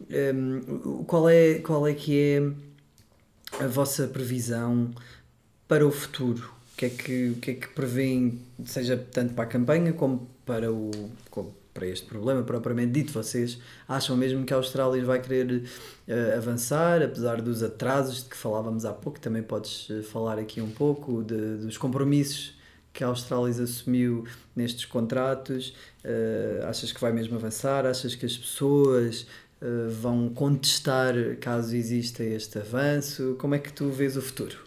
Um, qual, é, qual é que é a vossa previsão para o futuro? O que é que, o que, é que prevêem, seja tanto para a campanha como para, o, como para este problema propriamente dito? Vocês acham mesmo que a Austrália vai querer uh, avançar, apesar dos atrasos de que falávamos há pouco? Também podes eh, falar aqui um pouco de, dos compromissos que a Austrália assumiu nestes contratos? Uh, achas que vai mesmo avançar? Achas que as pessoas uh, vão contestar caso exista este avanço? Como é que tu vês o futuro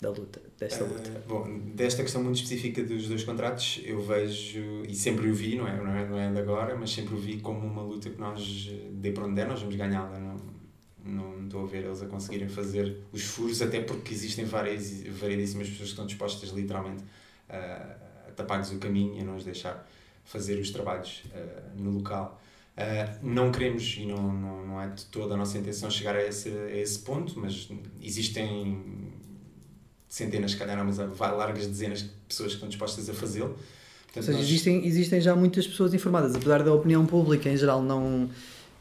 da luta, desta luta? Uh, bom, desta questão muito específica dos dois contratos, eu vejo, e sempre o vi, não é, não é, não é de agora, mas sempre o vi como uma luta que nós, de para onde der, nós vamos ganhá-la. Não, não estou a ver eles a conseguirem fazer os furos, até porque existem várias, variedíssimas pessoas que estão dispostas literalmente a tapar-lhes o caminho e a não os deixar fazer os trabalhos no local. Uh, não queremos e não, não, não é de toda a nossa intenção chegar a esse, a esse ponto, mas existem centenas, se calhar, mas vai largas dezenas de pessoas que estão dispostas a fazê-lo. Ou seja, nós... existem, existem já muitas pessoas informadas, apesar da opinião pública em geral não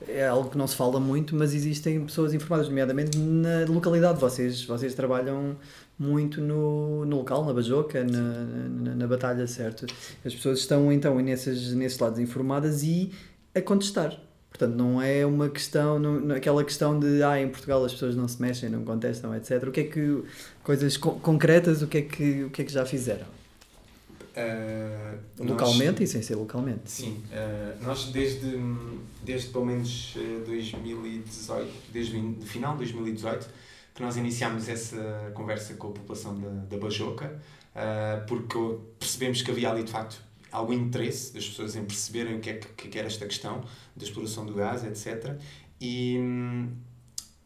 é algo que não se fala muito, mas existem pessoas informadas, nomeadamente na localidade. Vocês, vocês trabalham muito no, no local, na Bajoca, na, na, na, batalha, certo? As pessoas estão então nesses, nesses lados informadas e a contestar. Portanto, não é uma questão, não, aquela questão de ah, em Portugal as pessoas não se mexem, não contestam, etc. O que é que, coisas co concretas, o que é que, o que, é que já fizeram? Uh, localmente nós, e sem ser localmente. Sim, uh, nós desde, desde pelo menos 2018, desde o final de 2018, que nós iniciámos essa conversa com a população da, da Bajoca, uh, porque percebemos que havia ali de facto algum interesse das pessoas em perceberem o que é que, que era esta questão da exploração do gás, etc. E hum,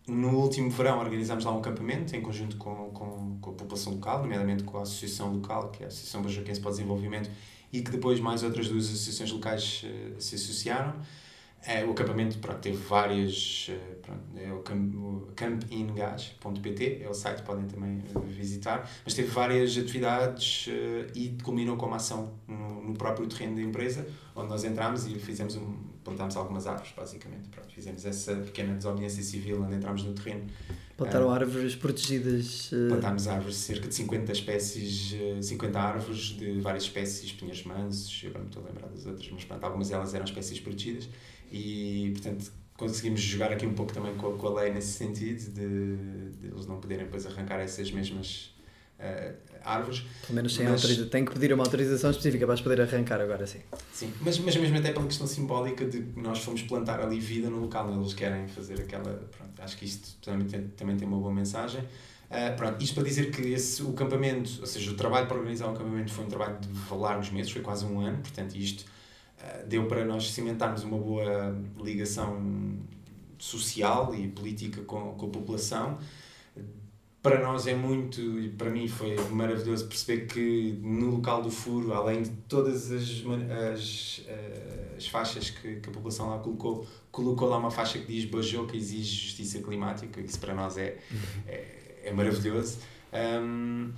no último verão organizámos lá um acampamento em conjunto com, com, com a população local, nomeadamente com a associação local, que é a Associação Bajoquense para o Desenvolvimento, e que depois mais outras duas associações locais uh, se associaram. É, o acampamento pronto, teve várias. Eh, pronto, é o, camp, campingas.pt, é o site, podem também eh, visitar, mas teve várias atividades uh, e culminou com uma ação no, no, próprio terreno da empresa, onde nós entramos e fizemos um, plantámos algumas árvores, basicamente. Pronto, fizemos essa pequena desobediência civil onde entramos no terreno. Plantaram uh, árvores protegidas? Uh... Plantámos árvores, cerca de 50 espécies, 50 árvores de várias espécies, pinheiros mansos, eu não me estou a lembrar das outras, mas pronto, algumas delas eram espécies protegidas e, portanto, conseguimos jogar aqui um pouco também com, a, com a lei nesse sentido, de, de, eles não poderem depois arrancar essas mesmas uh, árvores. Pelo menos sem mas, autorização. Tem que pedir uma autorização específica para poder arrancar agora, sim. Sim, mas, mas mesmo até pela questão simbólica de que nós fomos plantar ali vida no local, eles querem fazer aquela. Pronto, acho que isto também tem, também tem uma boa mensagem. Uh, pronto, isto para dizer que esse, o acampamento, ou seja, o trabalho para organizar o acampamento foi um trabalho de largos meses, foi quase um ano, portanto, isto deu para nós cimentarmos uma boa ligação social e política com, com a população. Para nós é muito, e para mim foi maravilhoso perceber que no local do furo, além de todas as, as, eh, as faixas que, que a população lá colocou, colocou lá uma faixa que diz Bajou, que exige justiça climática, isso para nós é, uhum. é, é maravilhoso. Um,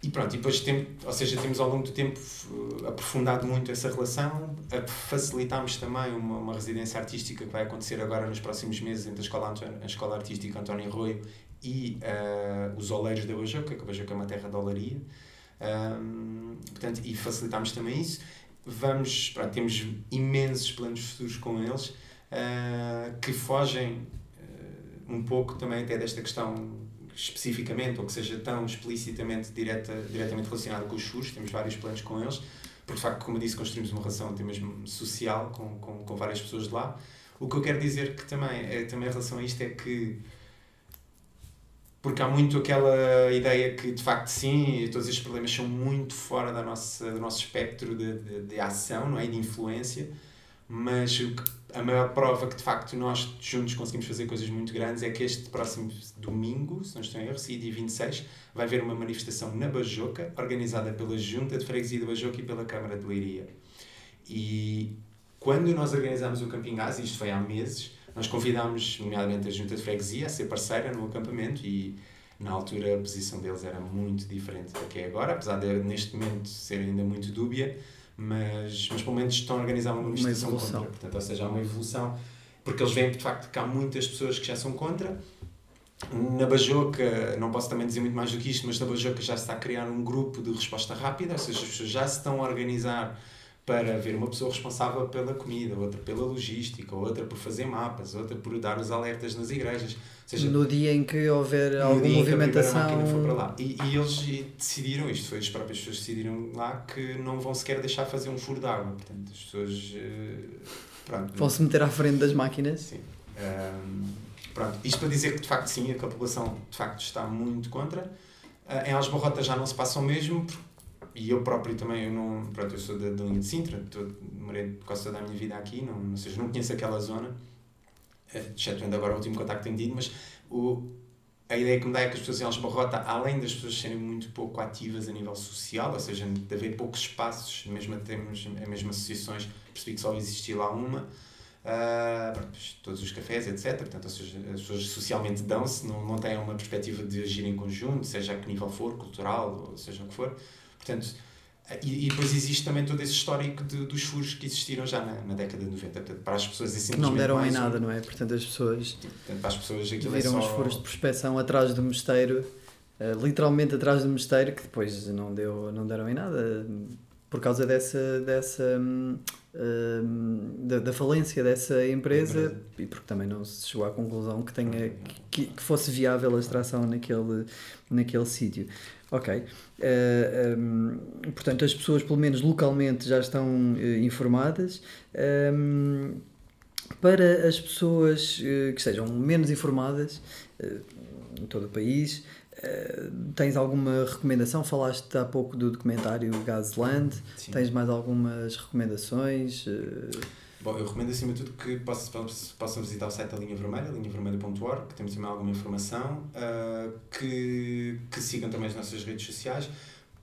e pronto, e depois tem, ou seja, temos ao longo do tempo uh, aprofundado muito essa relação, facilitámos também uma, uma residência artística que vai acontecer agora nos próximos meses entre a Escola, a escola Artística António Arroio e uh, os Oleiros da Bajoca, que a Bajoca é uma terra de olaria, um, portanto, e facilitámos também isso. Vamos, pronto, temos imensos planos futuros com eles uh, que fogem uh, um pouco também até desta questão especificamente ou que seja tão explicitamente direta, diretamente relacionado com os FUS, temos vários planos com eles, porque de facto, como eu disse, construímos uma relação até mesmo social com, com, com várias pessoas de lá. O que eu quero dizer que também, é, também em relação a isto é que porque há muito aquela ideia que de facto sim, todos estes problemas são muito fora da nossa, do nosso espectro de, de, de ação, não é? de influência, mas a maior prova que de facto nós juntos conseguimos fazer coisas muito grandes é que este próximo domingo, se não estou em erro, dia 26, vai haver uma manifestação na Bajoca, organizada pela Junta de Freguesia da Bajoca e pela Câmara de Leiria. E quando nós organizámos o Camping Gás, isto foi há meses, nós convidámos, nomeadamente, a Junta de Freguesia a ser parceira no acampamento e, na altura, a posição deles era muito diferente da que é agora, apesar de, neste momento, ser ainda muito dúbia, mas, mas pelo menos estão a organizar uma manifestação uma contra. Portanto, ou seja, há uma evolução, porque eles veem, de facto, que há muitas pessoas que já são contra. Na Bajoca, não posso também dizer muito mais do que isto, mas na Bajoca já se está a criar um grupo de resposta rápida, ou seja, as pessoas já se estão a organizar para haver uma pessoa responsável pela comida, outra pela logística, outra por fazer mapas, outra por dar os alertas nas igrejas. Ou seja, no dia em que houver alguma movimentação. For para lá. E, e eles decidiram, isto foi as próprias pessoas decidiram lá, que não vão sequer deixar fazer um furo de água. Portanto, as pessoas. Uh, pronto, vão se meter à frente das máquinas. Sim. Um, pronto, isto para dizer que de facto sim, a população de facto está muito contra. Uh, em Alsbarrota já não se passa o mesmo, porque e eu próprio também, eu não, pronto, eu sou da, linha de Sintra, tô, morei quase toda a minha vida aqui, não, ou seja, não conheço aquela zona, eh, excetuando agora o último contacto que tenho tido, mas o, a ideia que me dá é que as pessoas em Alsbarrota, além das pessoas serem muito pouco ativas a nível social, ou seja, de haver poucos espaços, mesmo temos mesmo associações, percebi que só existia lá uma, uh, todos os cafés, etc. Portanto, as as pessoas socialmente dão-se, não, não têm uma perspectiva de agir em conjunto, seja a que nível for, cultural, ou seja o que for. Portanto, e, e, depois existe também todo esse histórico de, dos furos que existiram já na, na década de 90. Portanto, para as pessoas é simplesmente. Não deram em nada, um... não é? Portanto, as pessoas. Portanto, para as pessoas aquilo é viram é só... os furos de prospeção atrás do mosteiro, uh, literalmente atrás do mosteiro, que depois não, deu, não deram em nada por causa dessa. dessa uh, da, da, falência dessa empresa, empresa, e porque também não se chegou à conclusão que, tenha, que, que fosse viável a extração naquele, naquele sítio. Ok. Uh, eh, um, ehm, portanto, as pessoas, pelo menos localmente, já estão uh, informadas. Um, ehm, para as pessoas uh, que estejam menos informadas, em todo o país, tens alguma recomendação? Falaste há pouco do documentário Gasland. Sim. Tens mais algumas recomendações? Bom, eu recomendo acima de tudo que possam, visitar o site da Linha Vermelha, linhavermelha.org, que temos também alguma informação, uh, que, que sigam também as nossas redes sociais.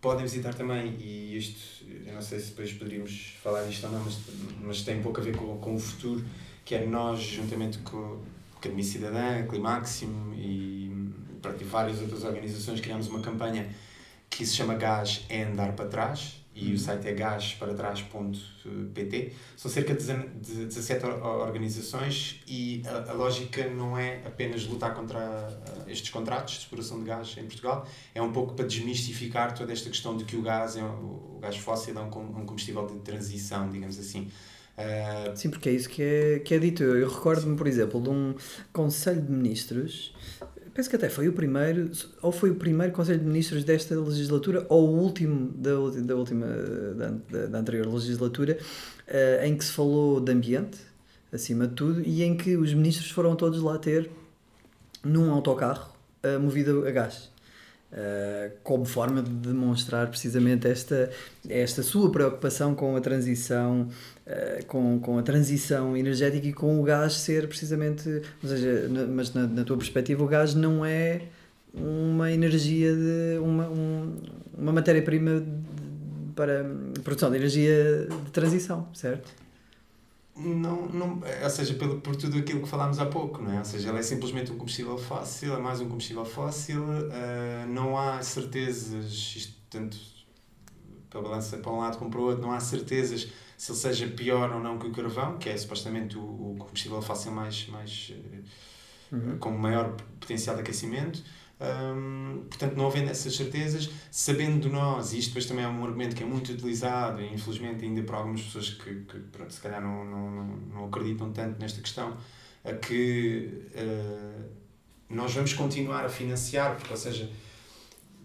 Podem visitar também, e isto, eu não sei se depois poderíamos falar isto ou não, mas, mas tem pouco a ver com, com o futuro, que é nós, juntamente com Academia Cidadã, Climaxim e, e várias outras organizações, criamos uma campanha que se chama Gás é Andar para Trás, e o site é gasparatrás.pt. São cerca de 17 organizações e a, a, lógica não é apenas lutar contra uh, estes contratos de exploração de gás em Portugal, é um pouco para desmistificar toda esta questão de que o gás, é, o gás fóssil é um, um combustível de transição, digamos assim. Uh... Sim, porque é isso que é, que é dito. Eu recordo-me, por exemplo, de um Conselho de Ministros penso que até foi o primeiro, ou foi o primeiro Conselho de Ministros desta legislatura, ou o último da, da última, da, da anterior legislatura, uh, em que se falou de ambiente, acima de tudo, e em que os ministros foram todos lá ter num autocarro uh, movido a gás. Uh, como forma de demonstrar precisamente esta, esta sua preocupação com a transição uh, com, com a transição energética e com o gás ser precisamente ou seja, na, mas na, na tua perspectiva o gás não é uma energia de uma, um, uma matéria-prima para produção de energia de transição, certo? não, não, ou seja, pelo, por tudo aquilo que falámos há pouco, não é? Ou seja, ela é simplesmente um combustível fóssil, é mais um combustível fóssil, uh, não há certezas, isto tanto pela balança para um lado como para o outro, não há certezas se ele seja pior ou não que o carvão, que é supostamente o, o combustível fóssil mais, mais uh, uhum. com maior potencial de aquecimento. Hum, portanto, não havendo essas certezas, sabendo nós, e isto depois também é um argumento que é muito utilizado, e infelizmente ainda por algumas pessoas que, que pronto, se calhar não, não, não acreditam tanto nesta questão, a que uh, nós vamos continuar a financiar, porque, ou seja,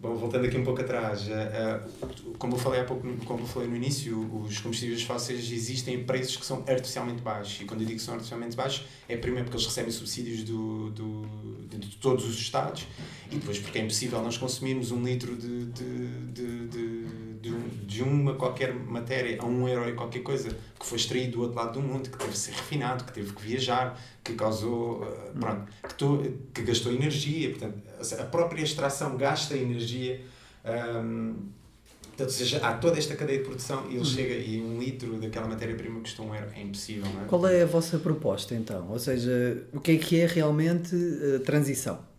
Bom, voltando aqui um pouco atrás, como eu falei há pouco, como eu falei no início, os combustíveis fósseis existem a preços que são artificialmente baixos. E quando eu digo que são artificialmente baixos, é primeiro porque eles recebem subsídios do, do, de todos os Estados e depois porque é impossível nós consumirmos um litro de, de, de, de, de, de uma qualquer matéria a um euro e qualquer coisa que foi extraído do outro lado do mundo, que teve que ser refinado, que teve que viajar, que causou, uh, pronto, que, to, que gastou energia, portanto, a própria extração gasta energia. Um, Portanto, ou seja, há toda esta cadeia de produção e ele uhum. chega e um litro daquela matéria-prima custa um euro. É impossível, não é? Qual é a vossa proposta então? Ou seja, o que é que é realmente a transição?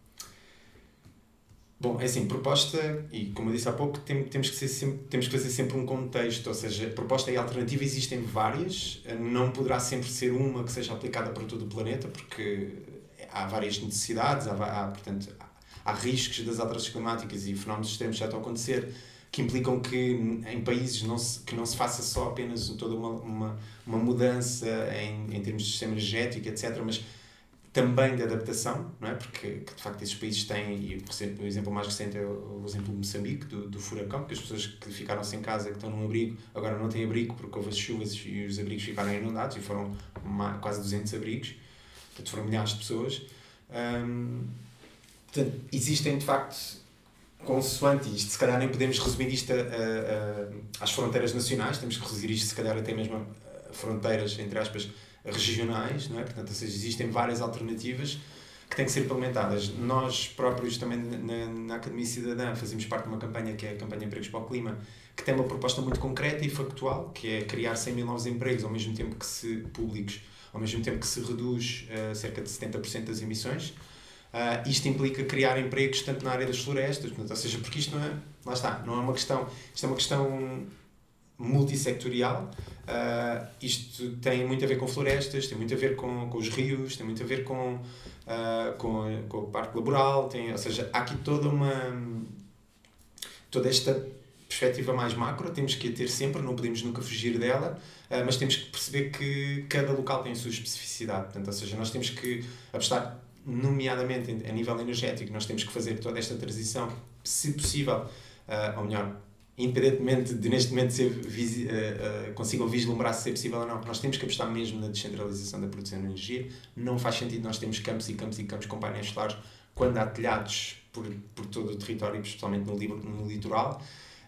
Bom, é assim, proposta, e como eu disse há pouco, tem, temos, que ser sempre, temos que fazer sempre um contexto, ou seja, proposta e alternativa existem várias, não poderá sempre ser uma que seja aplicada para todo o planeta, porque há várias necessidades, há, há portanto, há riscos das alterações climáticas e fenómenos extremos já estão a acontecer, que implicam que em países não se, que não se faça só apenas toda uma, uma, uma mudança em, em termos de sistema energético, etc., mas também de adaptação, não é? Porque que, de facto esses países têm, e o exemplo mais recente é o, exemplo de Moçambique, do, do furacão, que as pessoas que ficaram sem casa, que estão num abrigo, agora não têm abrigo porque houve as chuvas e os abrigos ficaram inundados, e foram uma, quase 200 abrigos, portanto foram milhares de pessoas. Hum, portanto, existem de facto consoante isto, se calhar nem podemos resumir isto a, a, a, às fronteiras nacionais, temos que reduzir isto se calhar até mesmo a fronteiras, entre aspas, regionais, não é? Portanto, ou seja, existem várias alternativas que têm que ser implementadas. Nós próprios também na, na Academia Cidadã fazemos parte de uma campanha que é a campanha Empregos para o Clima, que tem uma proposta muito concreta e factual, que é criar 100 mil novos empregos ao mesmo tempo que se públicos, ao mesmo tempo que se reduz uh, cerca de 70% das emissões. Uh, isto implica criar empregos tanto na área das florestas, portanto, ou seja, porque isto não é, lá está, não é uma questão, isto é uma questão multissectorial, uh, isto tem muito a ver com florestas, tem muito a ver com, com os rios, tem muito a ver com, uh, com, com o parque laboral, tem, ou seja, há aqui toda uma, toda esta perspectiva mais macro, temos que a ter sempre, não podemos nunca fugir dela, mas temos que perceber que cada local tem a sua especificidade, portanto, ou seja, nós temos que apostar nomeadamente a nível energético, nós temos que fazer toda esta transição, se possível, uh, ou melhor, independentemente de neste momento ser, uh, uh, consigam vislumbrar se é possível ou não, nós temos que apostar mesmo na descentralização da produção de energia. Não faz sentido nós termos campos e campos e campos com painéis solares quando há telhados por, por todo o território, especialmente no, no litoral.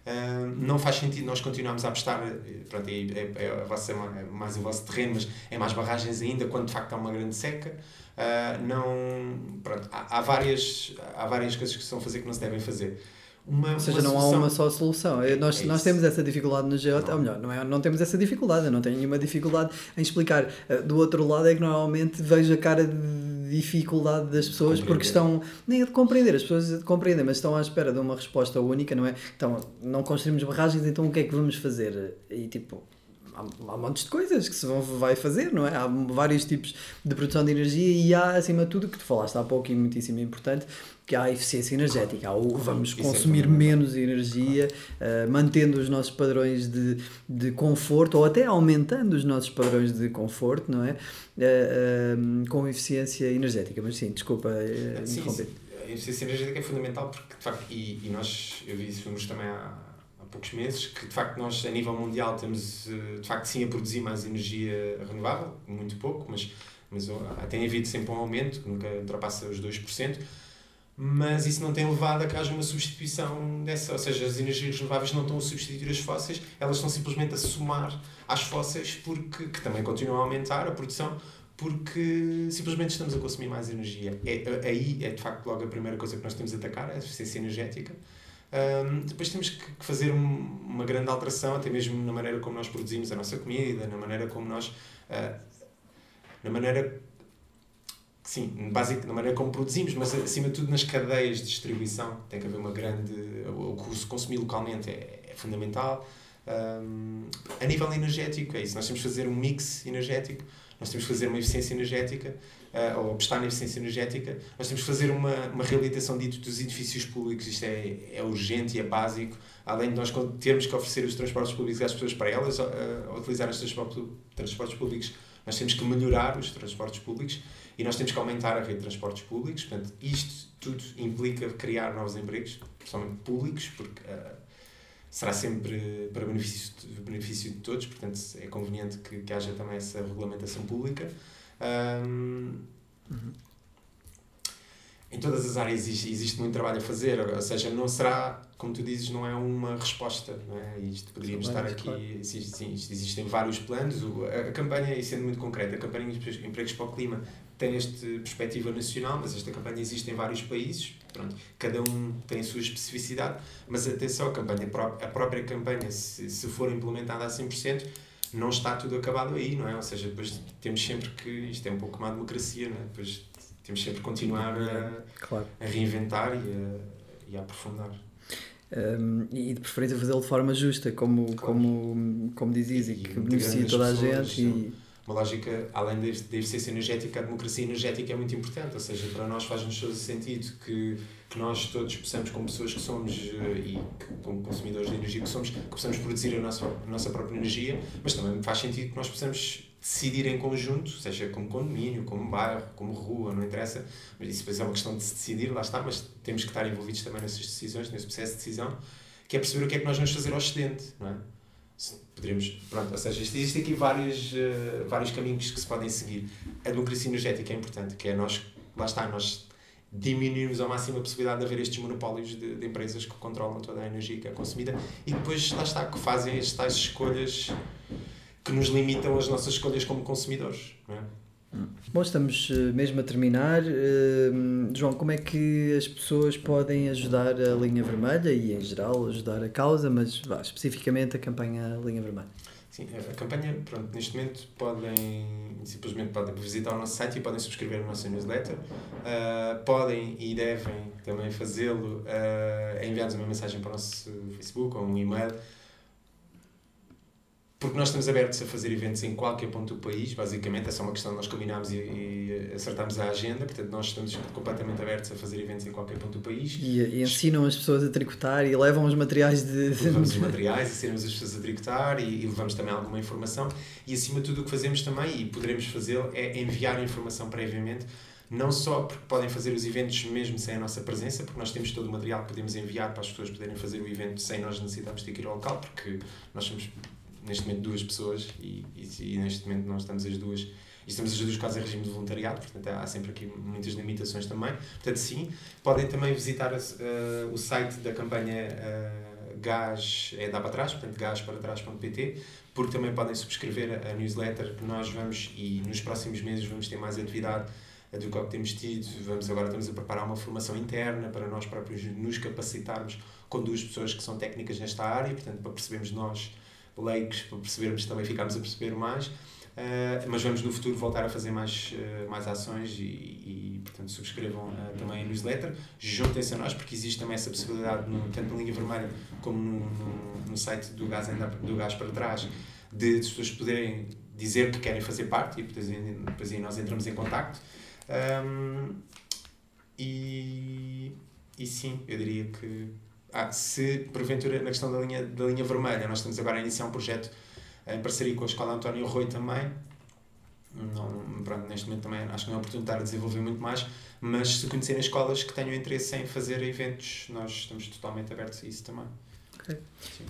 Uh, não faz sentido nós continuarmos a apostar, pronto, é, é, é, é mais o vosso terreno, mas é mais barragens ainda quando de facto há uma grande seca. Uh, não, pronto, há, há, várias, há várias coisas que se a fazer que não se devem fazer. Uma, ou seja, não solução... há uma só solução. É, nós, é nós temos essa dificuldade no GeoT, ou melhor, não, é, não temos essa dificuldade, eu não tenho nenhuma dificuldade em explicar. Uh, do outro lado é que normalmente vejo a cara de dificuldade das pessoas porque estão, nem é de compreender, as pessoas compreendem, mas estão à espera de uma resposta única, não é? Então, não construímos barragens, então o que é que vamos fazer? E tipo, há, há montes de coisas que se vão, vai fazer, não é? Há vários tipos de produção de energia e há, acima de tudo, que tu falaste há pouco e muitíssimo importante, que há a eficiência energética, há o vamos é consumir menos energia, uh, mantendo os nossos padrões de, de conforto ou até aumentando os nossos padrões de conforto, não é? Uh, uh, com eficiência energética. Mas sim, desculpa sim, interromper. A eficiência energética é fundamental porque, de facto, e, e nós, eu vi isso também há poucos meses, que de facto nós a nível mundial temos eh, de facto sim a produzir mais energia renovável, muito pouco, mas, mas tem havido sempre um aumento, que nunca ultrapassa os 2%, mas isso não tem levado a que haja uma substituição dessa, ou seja, as energias renováveis não estão a substituir as fósseis, elas estão simplesmente a somar às fósseis, porque, que também continuam a aumentar a produção, porque simplesmente estamos a consumir mais energia. É, aí é de facto logo a primeira coisa que nós temos a atacar, é a eficiência energética, um, depois temos que fazer uma grande alteração, até mesmo na maneira como nós produzimos a nossa comida, na maneira como nós. Uh, na maneira. Sim, básico, na maneira como produzimos, mas acima de tudo nas cadeias de distribuição. Tem que haver uma grande. O consumir localmente é, é fundamental. Um, a nível energético, é isso. Nós temos que fazer um mix energético, nós temos que fazer uma eficiência energética uh, ou apostar na eficiência energética, nós temos que fazer uma, uma reabilitação dito dos edifícios públicos, isto é, é urgente e é básico, além de nós termos que oferecer os transportes públicos às pessoas para elas uh, utilizar os transportes, públicos Nós temos que melhorar os transportes públicos e nós temos que aumentar a rede de transportes públicos. Portanto, isto tudo implica criar novos empregos, principalmente públicos, porque uh, será sempre para benefício de, benefício de todos, portanto, é conveniente que, que haja também essa regulamentação pública. Um, uhum em todas as áreas existe, existe, muito trabalho a fazer, ou seja, não será, como tu dizes, não é uma resposta, não é? Isto poderíamos estar aqui, claro. sim, existem vários planos, a, a campanha, e sendo muito concreta, a campanha de empregos para o clima tem esta perspectiva nacional, mas esta campanha existe em vários países, pronto, cada um tem a sua especificidade, mas atenção, a campanha, a própria campanha, se, se for implementada a 100%, não está tudo acabado aí, não é? Ou seja, depois temos sempre que, isto é um pouco uma democracia, não é? Depois temos sempre que continuar a, claro. a reinventar e a, e a aprofundar. Um, e de preferência fazê-lo de forma justa, como, claro. como, como dizias, e, e que beneficie toda a gente. E... Uma lógica, além da eficiência energética, a democracia energética é muito importante, ou seja, para nós faz-nos todo sentido que, que nós todos possamos, como pessoas que somos eh, e como consumidores de energia que somos, que possamos produzir a nossa, a nossa própria energia, mas também faz sentido que nós possamos decidir em conjunto, seja como condomínio, como bairro, como rua, não interessa, mas isso depois é uma questão de se decidir, lá está, mas temos que estar envolvidos também nessas decisões, nesse processo de decisão, que é perceber o que é que nós vamos fazer ao excedente, não é? Poderíamos, pronto, ou seja, existem aqui vários, uh, vários caminhos que se podem seguir. A democracia energética é importante, que é nós, lá está, nós diminuirmos ao máximo a possibilidade de haver estes monopólios de, de empresas que controlam toda a energia que é consumida e depois, lá está, que fazem as tais escolhas que nos limitam as nossas escolhas como consumidores. Não é? Bom, estamos eh, mesmo a terminar. Uh, João, como é que as pessoas podem ajudar a Linha Vermelha e, em geral, ajudar a causa, mas vá, especificamente a campanha Linha Vermelha? Sim, a campanha, pronto, neste momento podem simplesmente podem visitar o nosso site e podem subscrever a nossa newsletter. Uh, podem e devem também fazê-lo uh, enviar-nos uma mensagem para o nosso Facebook ou um e-mail porque nós estamos abertos a fazer eventos em qualquer ponto do país, basicamente, é só uma questão de nós combinarmos e, e acertarmos a agenda, portanto nós estamos completamente abertos a fazer eventos em qualquer ponto do país. E, e ensinam as pessoas a tricotar e levam os materiais de... Levamos os materiais, ensinamos as pessoas a tricotar e, e, levamos também alguma informação e acima de tudo o que fazemos também, e poderemos fazê-lo, é enviar informação previamente não só porque podem fazer os eventos mesmo sem a nossa presença, porque nós temos todo o material que podemos enviar para as pessoas poderem fazer o evento sem nós necessitarmos de ir ao local, porque nós somos neste momento duas pessoas e, e, e, neste momento nós estamos as duas e estamos as duas quase em regime de voluntariado, portanto há sempre aqui muitas limitações também. Portanto, sim, podem também visitar uh, o site da campanha uh, Gás é dá para trás, portanto gásparatrás.pt, porque também podem subscrever a newsletter que nós vamos e nos próximos meses vamos ter mais atividade do que temos tido. Vamos agora estamos a preparar uma formação interna para nós próprios nos capacitarmos com duas pessoas que são técnicas nesta área, portanto, para percebermos nós leigos para percebermos também ficámos a perceber mais. Uh, mas vamos no futuro voltar a fazer mais, uh, mais ações e, e, portanto, subscrevam uh, também a newsletter. Juntem-se a nós, porque existe também essa possibilidade, no, tanto na linha vermelha como no, no, no site do Gás, do Gás para Trás, de, as pessoas poderem dizer que querem fazer parte e depois, depois aí nós entramos em contacto. Um, e, e sim, eu diria que ah, se porventura na questão da linha, da linha vermelha, nós estamos agora a iniciar um projeto em parceria com a Escola António Rui também. Não, pronto, neste momento também acho que não é oportuno estar a desenvolver muito mais, mas se conhecerem escolas que tenham interesse em fazer eventos, nós estamos totalmente abertos a isso também. Ok,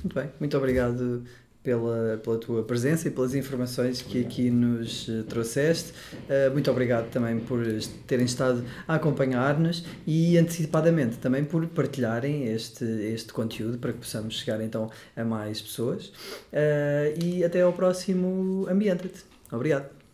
muito bem, muito obrigado pela, pela tua presença e pelas informações que aqui nos eh, trouxeste. Uh, muito obrigado também por terem estado a acompanhar-nos e antecipadamente também por partilharem este, este conteúdo para que possamos chegar então a mais pessoas. Uh, e até ao próximo Ambiente. Obrigado.